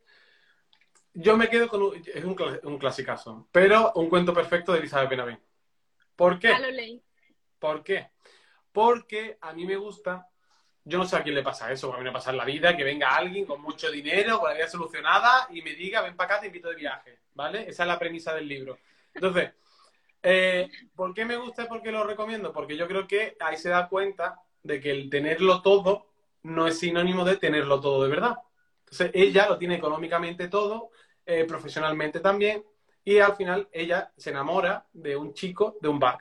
yo me quedo con un, es un, un clasicazo, pero un cuento perfecto de Elizabeth Benavent. ¿Por qué? ¿Por qué? Porque a mí me gusta, yo no sé a quién le pasa eso, a mí me pasa en la vida que venga alguien con mucho dinero, con la vida solucionada y me diga, ven para acá, te invito de viaje, ¿vale? Esa es la premisa del libro. Entonces, eh, ¿por qué me gusta y por qué lo recomiendo? Porque yo creo que ahí se da cuenta de que el tenerlo todo no es sinónimo de tenerlo todo de verdad. Entonces, ella lo tiene económicamente todo, eh, profesionalmente también, y al final ella se enamora de un chico de un bar.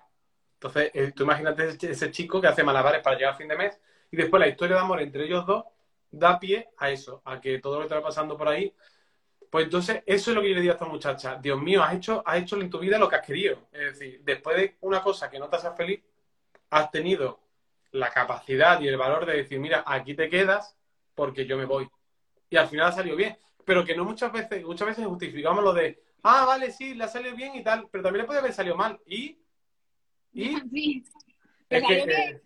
Entonces, eh, tú imagínate ese, chico que hace malabares para llegar a fin de mes, y después la historia de amor entre ellos dos da pie a eso, a que todo lo que está pasando por ahí. Pues entonces, eso es lo que yo le digo a esta muchacha. Dios mío, has hecho, has hecho en tu vida lo que has querido. Es decir, después de una cosa que no te hace feliz, has tenido la capacidad y el valor de decir, mira, aquí te quedas porque yo me voy. Y al final ha salido bien. Pero que no muchas veces, muchas veces justificamos lo de, ah, vale, sí, le ha salido bien y tal, pero también le puede haber salido mal. Y, y Sí. es que, eh,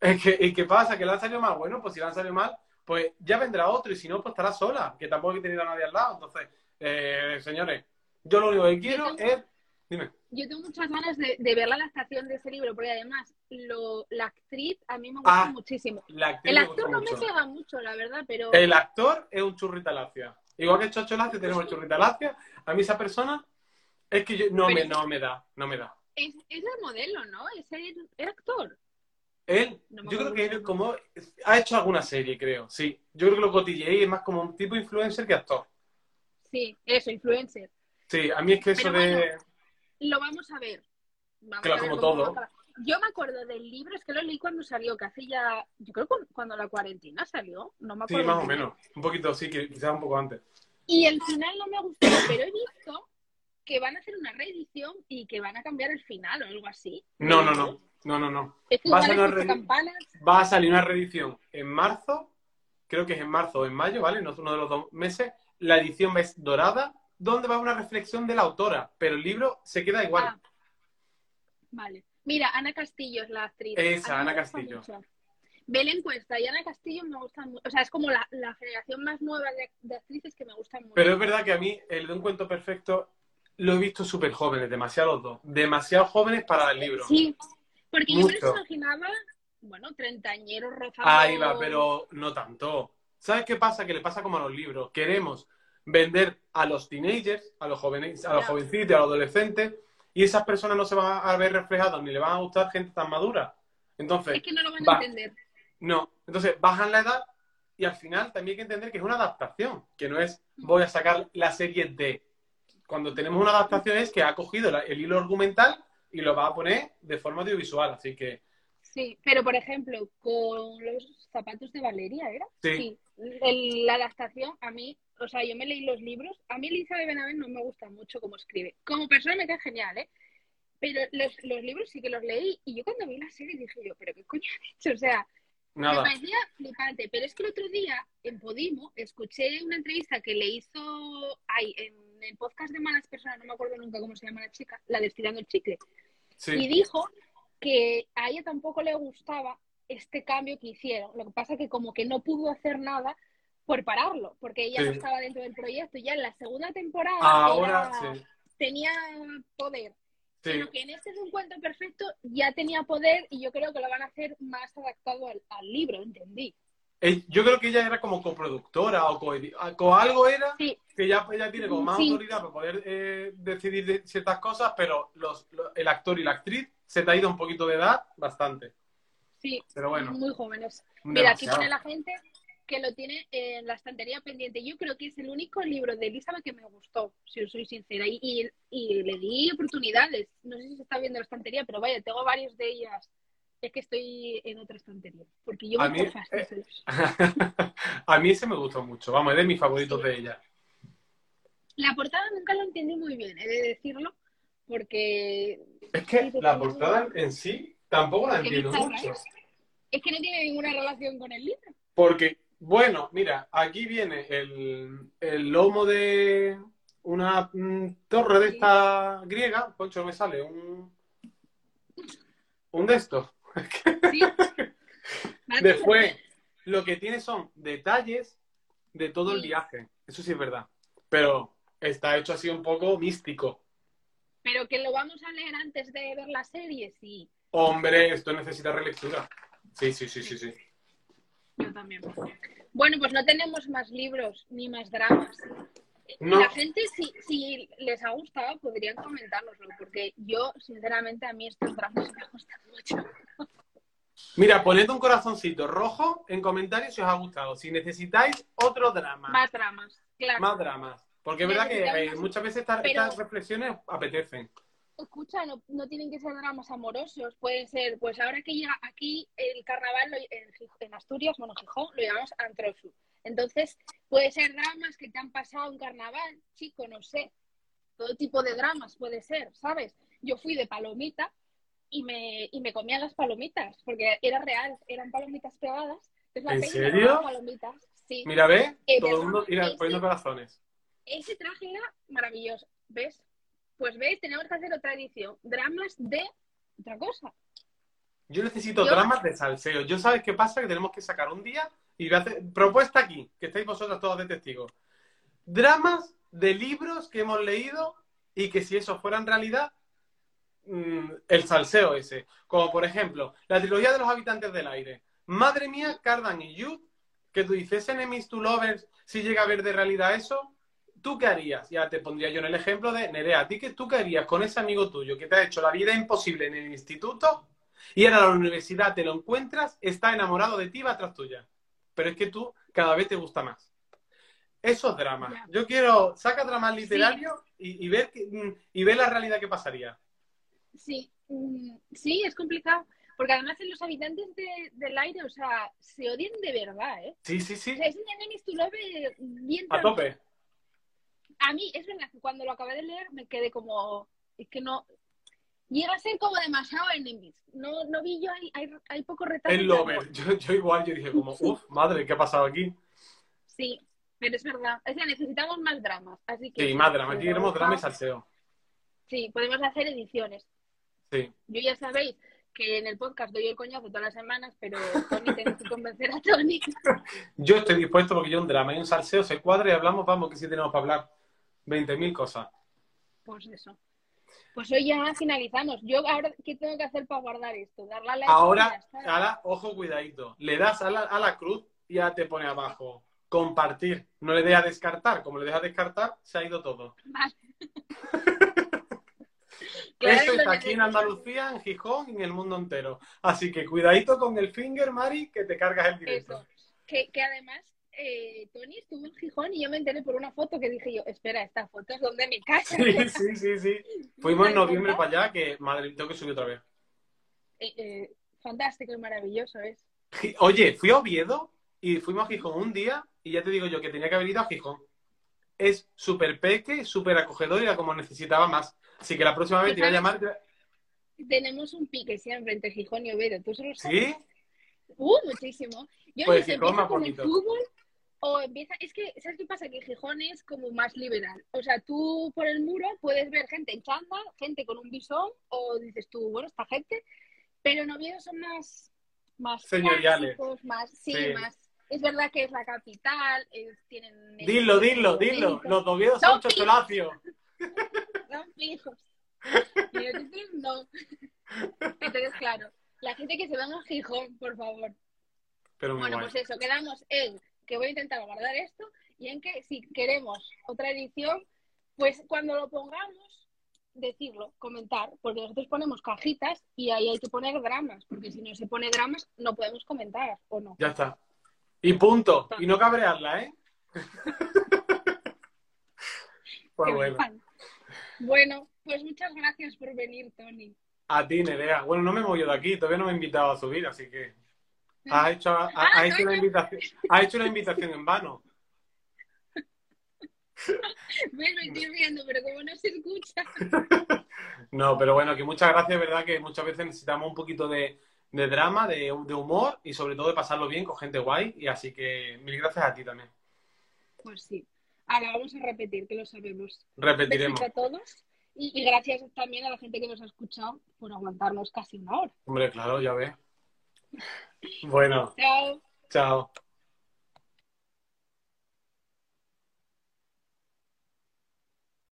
es que, ¿y qué pasa? ¿Que le han salido mal? Bueno, pues si le han salido mal, pues ya vendrá otro y si no, pues estará sola, que tampoco hay que tener a nadie al lado. Entonces, eh, señores, yo lo único que quiero es... Dime. Yo tengo muchas ganas de, de ver la adaptación de ese libro, porque además lo, la actriz a mí me gusta Ah, muchísimo. El actor no me pega mucho, la verdad, pero El actor es un churrita lacia. Igual que el Chocho Lacia tenemos churrita lacia. A mí esa persona es que yo, no, Pero- me, no me da, no me da. es, es el modelo, ¿no? Es el, el actor. Él, No yo creo que él como ha hecho alguna serie, creo, sí. Yo creo que lo cotilleé es más como un tipo influencer que actor. Sí, eso, influencer. Sí, a mí es que eso Pero de... bueno. Lo vamos a ver. Vamos Claro, a ver como todo. Yo me acuerdo del libro, es que lo leí cuando salió, que hace ya, yo creo que cuando la cuarentena salió, no me Sí, acuerdo. más o menos. Un poquito, sí, que quizás un poco antes. Y el final no me gustó, pero he visto que van a hacer una reedición y que van a cambiar el final o algo así. No, no, no. No, no, no. Es que Va a ser una. Va a salir una reedición en marzo, creo que es en marzo o en mayo, ¿vale? No es uno de los dos meses. La edición es dorada, donde va una reflexión de la autora, pero el libro se queda igual. Ah, vale. Mira, Ana Castillo es la actriz. Esa, Ana gusta Castillo. mucho. Ve la encuesta y Ana Castillo me gusta mucho. O sea, es como la, la generación más nueva de, de actrices que me gustan mucho. Pero es verdad que a mí, el de un cuento perfecto, lo he visto súper jóvenes, demasiado los dos. Demasiado jóvenes para el libro. Sí, porque yo me Mucho. los imaginaba, bueno, treintañeros rozando. Ahí va, pero no tanto. ¿Sabes qué pasa? Que le pasa como a los libros. Queremos vender a los teenagers, a los jóvenes, a los jovencitos, a los adolescentes, y esas personas no se van a ver reflejadas ni le van a gustar gente tan madura. Entonces, Es que no lo van Va. a entender. no. Entonces, bajan la edad y al final también hay que entender que es una adaptación, que no es voy a sacar la serie de. Cuando tenemos una adaptación es que ha cogido la- el hilo argumental y lo va a poner de forma audiovisual. Así que, Sí, pero por ejemplo, con los zapatos de Valeria, ¿era? Sí. El- la adaptación, a mí, o sea, yo me leí los libros. A mí Elizabeth Benavent no me gusta mucho cómo escribe. Como persona me cae genial, ¿eh? Pero los, los libros sí que los leí y yo cuando vi la serie dije yo, ¿pero qué coño han hecho? O sea, me nada. parecía flipante. Pero es que el otro día, en Podimo, escuché una entrevista que le hizo ay, en el podcast de Malas Personas, no me acuerdo nunca cómo se llama la chica, la de Estirando el Chicle. Y Sí, dijo que a ella tampoco le gustaba este cambio que hicieron. Lo que pasa que como que no pudo hacer nada por pararlo, porque ella no estaba dentro del proyecto. Ya en la segunda temporada ahora era- sí. tenía poder. sí. Pero que en este es un cuento perfecto ya tenía poder y yo creo que lo van a hacer más adaptado al, al libro, entendí. Eh, Yo creo que ella era como coproductora o co, co algo era Sí, que ya ella tiene como más Sí. autoridad para poder eh, decidir de ciertas cosas, pero los, lo- el actor y la actriz se te ha ido un poquito de edad bastante. sí, Pero bueno, muy jóvenes. Mira, aquí demasiado. pone la gente que lo tiene en la estantería pendiente. Yo creo que es el único libro de Elizabeth que me gustó, si os soy sincera. Y, y, y le di oportunidades. No sé si se está viendo la estantería, pero vaya, tengo varios de ellas. Es que estoy en otra estantería. Porque yo A me mí, fastidios. a mí ese me gustó mucho. Vamos, es de mis favoritos de ella. La portada nunca la entendí muy bien, he de decirlo, porque Es que la portada en sí tampoco la entiendo mucho. ¿eh? es que no tiene ninguna relación con el libro. Porque, bueno, mira, aquí viene el, el lomo de una mm, torre de esta griega. Concho, no me sale un. Un de estos. Después, lo que tiene son detalles de todo el viaje. Eso sí es verdad. Pero está hecho así un poco místico. Pero que lo vamos a leer antes de ver la serie, sí. Hombre, esto necesita relectura. Sí, sí, sí, sí, sí. Yo también. Bueno, pues no tenemos más libros ni más dramas. No. La gente, si, si les ha gustado, podrían comentárnoslo, porque yo, sinceramente, a mí estos dramas me gustan mucho. Mira, poned un corazoncito rojo en comentarios si os ha gustado. Si necesitáis otro drama. Más dramas, claro. Más dramas. Porque es verdad que eh, muchas veces estas, pero- estas reflexiones apetecen. Escucha, no, no tienen que ser dramas amorosos, pueden ser, pues ahora que ya aquí el carnaval lo- en, en Asturias, bueno, Gijón, lo llamamos Antrosu. Entonces, puede ser dramas que te han pasado en carnaval, chico, no sé. Todo tipo de dramas puede ser, ¿sabes? Yo fui de palomita y me, y me comía las palomitas, porque era real, eran palomitas pegadas. ¿En serio? palomitas, sí. Mira. Eh, Todo el mundo sí, poniendo corazones. Ese traje era maravilloso, ¿ves? Pues ves, tenemos que hacer otra edición. Dramas de otra cosa. Yo necesito Yo- dramas de salseo. Yo sabes qué pasa, que tenemos que sacar un día y voy a hacer propuesta aquí, que estáis vosotros todos de testigos. Dramas de libros que hemos leído y que si eso fuera en realidad mm, el salseo ese. Como por ejemplo, la trilogía de los habitantes del aire. Madre mía, Cardan y Youth, que tú dices enemies to lovers, si llega a ver de realidad eso, ¿tú qué harías? Ya te pondría yo en el ejemplo de Nerea, ¿a ti qué tú qué harías con ese amigo tuyo que te ha hecho la vida imposible en el instituto Y ahora la universidad te lo encuentras, está enamorado de ti, va atrás tuya. Pero es que tú cada vez te gusta más. Eso es drama. Yo quiero, saca drama literario y, y ver, mm, y ver la realidad que pasaría. Sí, mm, sí, es complicado. Porque además en los habitantes de- del aire, o sea, se odian de verdad, ¿eh? Sí, sí, O sí. sea, es un enemies to love eh, bien A tope. A mí, es verdad que cuando lo acabé de leer me quedé como, es que no, llega a ser como demasiado enemies. No, no vi yo, hay, hay, hay poco retrato. El lover. Yo, yo igual, yo dije como, uff, madre, ¿qué ha pasado aquí? Sí, pero es verdad. O sea, necesitamos más dramas. Así que Sí, más drama. Aquí queremos drama y salseo. Sí, podemos hacer ediciones. Sí. Yo ya sabéis que en el podcast doy el coñazo todas las semanas, pero Tony tenéis que convencer a Tony. Yo estoy dispuesto porque yo un drama y un salseo se cuadra y hablamos, vamos, que sí tenemos para hablar 20.000 cosas. Pues eso. Pues hoy ya finalizamos. Yo ahora, ¿qué tengo que hacer para guardar esto? Darle a la Ahora, ahora, ojo, cuidadito. Le das a la, a la cruz y ya te pone abajo. Compartir. No le deja descartar. Como le deja descartar, se ha ido todo. Vale. Claro, Esto está aquí en. Andalucía, en Gijón y en el mundo entero. Así que cuidadito con el finger, Mari, que te cargas el directo. Eso. Que, que además, eh, Tony estuvo en Gijón y yo me enteré por una foto que dije yo, espera, esta foto es donde mi casa. Sí, sí, sí, sí. Fuimos en noviembre para allá, que madre, tengo que subir otra vez. Eh, eh, fantástico y maravilloso es. Oye, fui a Oviedo y fuimos a Gijón un día y ya te digo yo que tenía que haber ido a Gijón. Es súper peque, súper acogedor y era como necesitaba más. Así que la próxima vez te voy a llamar. Tenemos un pique siempre entre Gijón y Oviedo. ¿Tú solo sabes? ¿Sí? Uh, muchísimo. Yo Pues no sé, Gijón empieza más con el fútbol o empieza... Es que, ¿sabes qué pasa? Que Gijón es como más liberal. O sea, tú por el muro puedes ver gente en chándal, gente con un bisón, o dices tú, bueno, esta gente, pero en Oviedo son más... Más Señoriales. clásicos, más... Sí, Sí. más... Es verdad que es la capital, es- tienen... Dilo, dilo, dilo. Los de Oviedo son chocolacios. Son fijos. Y nosotros no. Entonces, claro, la gente que se venga a Gijón, por favor. Pero muy Bueno, guay. pues eso, quedamos en que voy a intentar guardar esto y en que si queremos otra edición, pues cuando lo pongamos, decirlo, comentar, porque nosotros ponemos cajitas y ahí hay que poner dramas, porque si no se pone dramas no podemos comentar, ¿o no? Ya está. Y punto. Y no cabrearla, ¿eh? pues bueno. Bueno, pues muchas gracias por venir, Tony. A ti, Nerea. Bueno, no me voy yo de aquí. Todavía no me he invitado a subir, así que... Has hecho, ha- Ah, hecho una invitación, has hecho una invitación en vano. Lo estoy riendo, pero como no se escucha. No, pero bueno, que muchas gracias, verdad que muchas veces necesitamos un poquito de, de drama, de, de humor y sobre todo de pasarlo bien con gente guay. Y así que mil gracias a ti también. Pues sí. Ahora vamos a repetir, que lo sabemos. Repetiremos. Besitos a todos. Y, y gracias también a la gente que nos ha escuchado por aguantarnos casi una hora. Hombre, claro, ya ves. Bueno, Chao. chao.